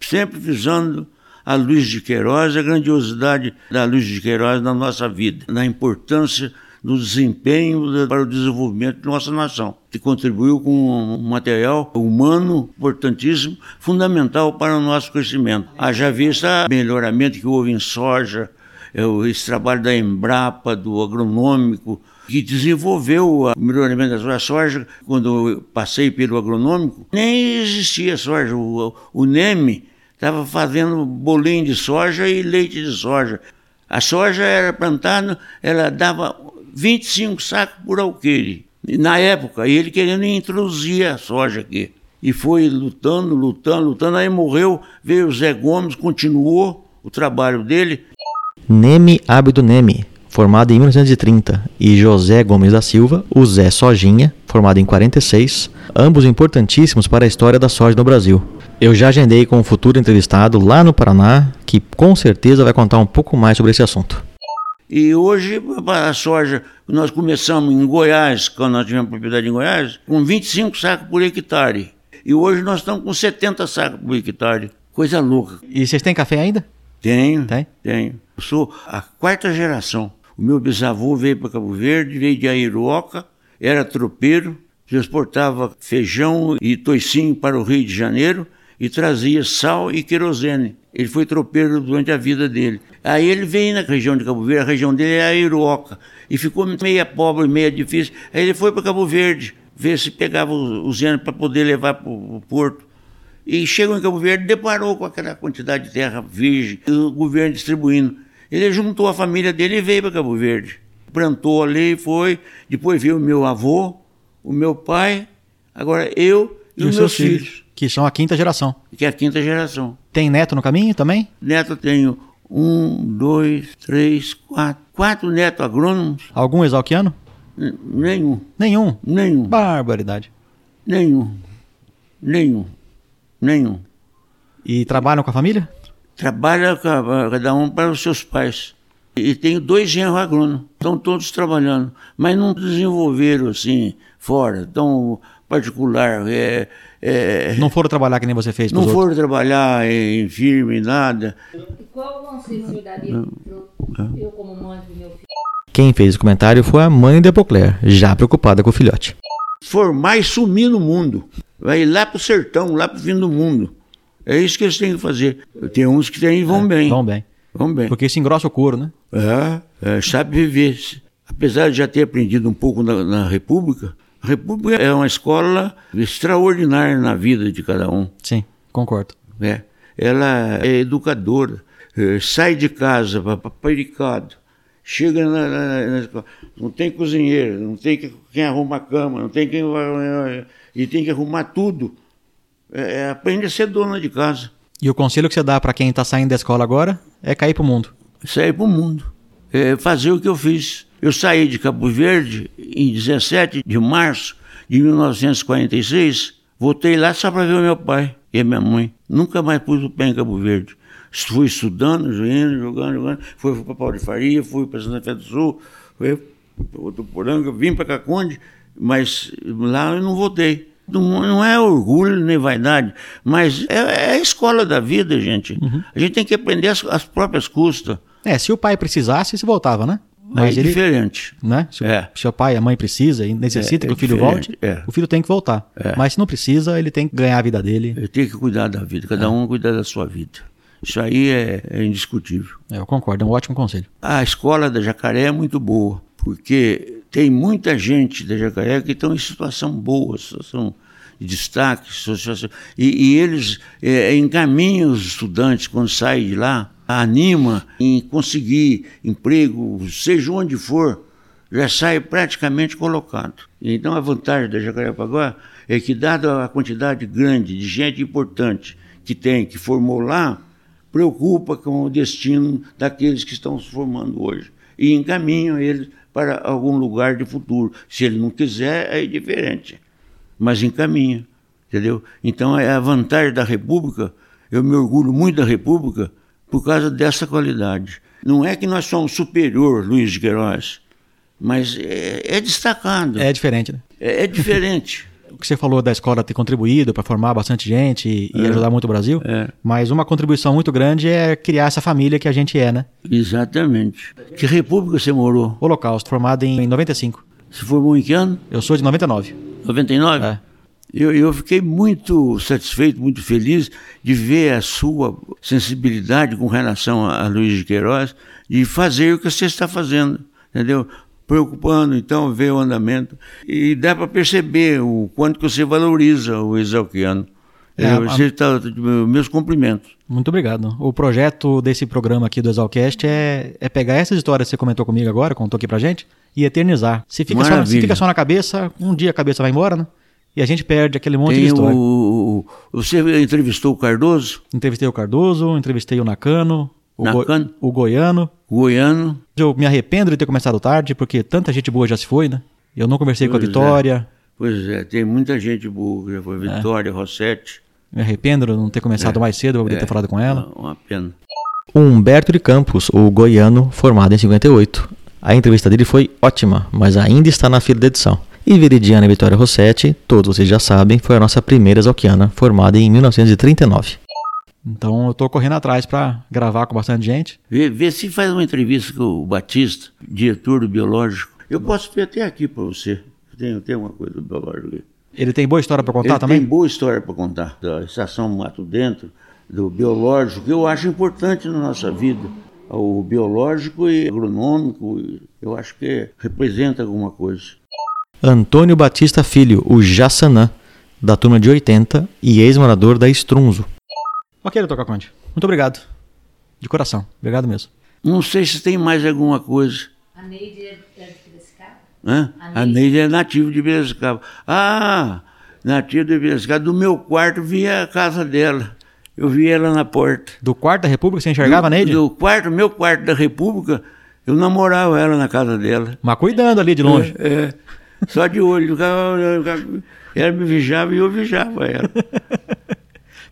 sempre visando a Luiz de Queiroz, a grandiosidade da Luiz de Queiroz na nossa vida, na importância do desempenho para o desenvolvimento de nossa nação, que contribuiu com um material humano importantíssimo, fundamental para o nosso crescimento. Haja vista o melhoramento que houve em soja, é, esse trabalho da Embrapa, do agronômico, que desenvolveu o melhoramento da soja. Quando eu passei pelo agronômico, nem existia soja. O, o NEME estava fazendo bolinho de soja e leite de soja. A soja era plantada, ela dava 25 sacos por alqueire. Na época, ele querendo introduzir a soja aqui. E foi lutando, lutando, lutando. Aí morreu, veio o Zé Gomes, continuou o trabalho dele.
Neme Abdo Neme, formado em 1930, e José Gomes da Silva, o Zé Sojinha, formado em 46, ambos importantíssimos para a história da soja no Brasil. Eu já agendei com um futuro entrevistado lá no Paraná, que com certeza vai contar um pouco mais sobre esse assunto.
E hoje a soja, nós começamos em Goiás, quando nós tivemos propriedade em Goiás, com 25 sacos por hectare. E hoje nós estamos com 70 sacos por hectare. Coisa louca.
E vocês têm café ainda?
Tenho.
Tem?
Tenho. Eu sou a quarta geração. O meu bisavô veio para Cabo Verde, veio de Airoca, era tropeiro, transportava feijão e toicinho para o Rio de Janeiro e trazia sal e querosene. Ele foi tropeiro durante a vida dele. Aí ele veio na região de Cabo Verde, a região dele é a Iroca, e ficou meia pobre, meia difícil. Aí ele foi para Cabo Verde, ver se pegava os zenos para poder levar para o porto. E chegou em Cabo Verde, deparou com aquela quantidade de terra virgem, o governo distribuindo. Ele juntou a família dele e veio para Cabo Verde. Plantou ali, foi. Depois veio o meu avô, o meu pai, agora eu e, e os meus filhos. filhos.
Que são a quinta geração.
Que é a quinta geração.
Tem neto no caminho também?
Neto tenho um, dois, três, quatro. Quatro netos agrônomos.
Algum exalquiano?
Nenhum.
Nenhum?
Nenhum.
Barbaridade.
Nenhum. Nenhum. Nenhum.
E trabalham com a família?
Trabalha cada um para os seus pais. E tenho dois genros agrônomos. Estão todos trabalhando. Mas não desenvolveram assim, fora. Estão particular. É, é,
não foram trabalhar que nem você fez
Não foram
outros.
trabalhar em firme, nada.
Qual conselho o senhor daria eu como mãe do meu filho?
Quem fez o comentário foi a mãe de Epocler, já preocupada com o filhote.
Formar e sumir no mundo. Vai lá pro sertão, lá pro fim do mundo. É isso que eles têm que fazer. Tem uns que têm, vão
é,
bem.
Vão bem.
Vão bem.
Porque isso engrossa o couro, né?
É, é sabe viver. Apesar de já ter aprendido um pouco na, na República, a República é uma escola extraordinária na vida de cada um.
Sim, concordo.
É. Ela é educadora. É, sai de casa, pericado. Chega na, na, na, escola. Não tem cozinheiro, não tem quem arruma a cama, não tem quem. E tem que arrumar tudo. É, é, aprende a ser dona de casa.
E o conselho que você dá para quem está saindo da escola agora é cair para o mundo.
Sair para o mundo. É fazer o que eu fiz. Eu saí de Cabo Verde em 17 de março de 1946. Voltei lá só para ver o meu pai e a minha mãe. Nunca mais pus o pé em Cabo Verde. Fui estudando, indo, jogando, jogando. Fui para Paulo de Faria, fui para Santa Fé do Sul, fui para Votuporanga, vim para Caconde, mas lá eu não voltei. Não, é orgulho nem vaidade, mas é, é, a escola da vida, gente. Uhum. A gente tem que aprender as, as, próprias custas.
É, se o pai precisasse, se voltava, né?
Mas é ele, diferente.
Né? Se,
é.
se o pai e a mãe precisa e necessita é, que o filho volte,
é.
o filho tem que voltar.
É.
Mas se não precisa, ele tem que ganhar a vida dele.
Ele tem que cuidar da vida, cada é. um cuidar da sua vida. Isso aí é, indiscutível.
eu concordo, é um ótimo conselho.
A escola da Jacaré é muito boa, porque tem muita gente da Jacaré que estão em situação boa, situação de destaque, situação, e, e eles é, encaminham os estudantes quando saem de lá, anima em conseguir emprego, seja onde for, já sai praticamente colocado. Então a vantagem da Jacarepaguá é que, dada a quantidade grande de gente importante que tem, que formou lá, preocupa com o destino daqueles que estão se formando hoje e encaminham eles para algum lugar de futuro. Se ele não quiser, é diferente, mas encaminha, entendeu? Então é a vantagem da República. Eu me orgulho muito da República por causa dessa qualidade. Não é que nós somos superior, Luiz de Queiroz, mas é, é destacado.
É diferente, né?
É, é diferente.
que você falou da escola ter contribuído para formar bastante gente e, é. ajudar muito o Brasil,
é.
mas uma contribuição muito grande é criar essa família que a gente é, né?
Exatamente. Que república você morou?
Holocausto, formado em 95.
Você formou em que ano?
Eu sou de 99.
99?
É.
Eu, eu fiquei muito satisfeito, muito feliz de ver a sua sensibilidade com relação a, a Luiz de Queiroz, de fazer o que você está fazendo, entendeu? Preocupando, então, ver o andamento. E dá para perceber o quanto que você valoriza o exalquiano. É, você está, meus cumprimentos.
Muito obrigado. O projeto desse programa aqui do Exalcast é, é pegar essas histórias que você comentou comigo agora, contou aqui pra gente, e eternizar. Se fica, só, se fica só na cabeça, um dia a cabeça vai embora, né? E a gente perde aquele monte
Tem
de história.
O, você entrevistou o Cardoso?
Entrevistei o Cardoso, entrevistei o Nakano, o,
Nakano?
Go, o Goiano.
Goiano.
Eu me arrependo de ter começado tarde, porque tanta gente boa já se foi, né? Eu não conversei
pois
com a Vitória.
É. Pois é, tem muita gente boa que já foi. Vitória, é. Rossetti.
Me arrependo de não ter começado é. mais cedo para poder
é.
ter falado com ela.
Uma pena.
O Humberto de Campos, o goiano, formado em 58. A entrevista dele foi ótima, mas ainda está na fila de edição. E Veridiana Vitória Rossetti, todos vocês já sabem, foi a nossa primeira exalquiana, formada em 1939. Então eu estou correndo atrás para gravar com bastante gente.
Vê, vê, se faz uma entrevista com o Batista, diretor do biológico. Eu posso ver até aqui para você. Tem, tem uma coisa do biológico aqui.
Ele tem boa história para contar
Ele
também?
Tem boa história para contar da estação Mato Dentro, do biológico, que eu acho importante na nossa vida. O biológico e agronômico, eu acho que representa alguma coisa.
Antônio Batista Filho, o Jassanã, da turma de 80 e ex-morador da Estrunzo. Ok, doutor Caconde. Muito obrigado. De coração. Obrigado mesmo.
Não sei se tem mais alguma coisa.
A Neide é de Piracicaba?
Hã? A Neide é nativa de Piracicaba. Ah, nativa de Piracicaba. Do meu quarto via a casa dela. Eu vi ela na porta.
Do quarto da República você enxergava a Neide?
Do quarto, meu quarto da República, eu namorava ela na casa dela.
Mas cuidando ali de longe.
É, é. Só de olho. Ela me vigiava e eu vigiava ela.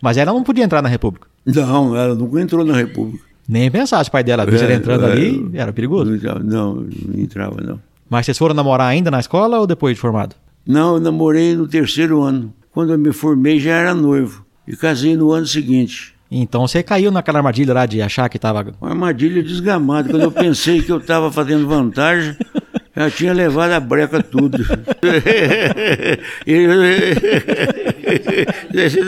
Mas ela não podia entrar na República.
Não, ela nunca entrou na República.
Nem pensar, se o pai dela
É,
ela entrando
é,
ali, era perigoso.
Não, entrava, não, não entrava, não.
Mas vocês foram namorar ainda na escola ou depois de formado?
Não, eu namorei no terceiro ano. Quando eu me formei, já era noivo. E casei no ano seguinte.
Então você caiu naquela armadilha lá de achar que estava.
Uma armadilha desgamada. Quando eu pensei que eu estava fazendo vantagem, já tinha levado a breca tudo. Deixa eu...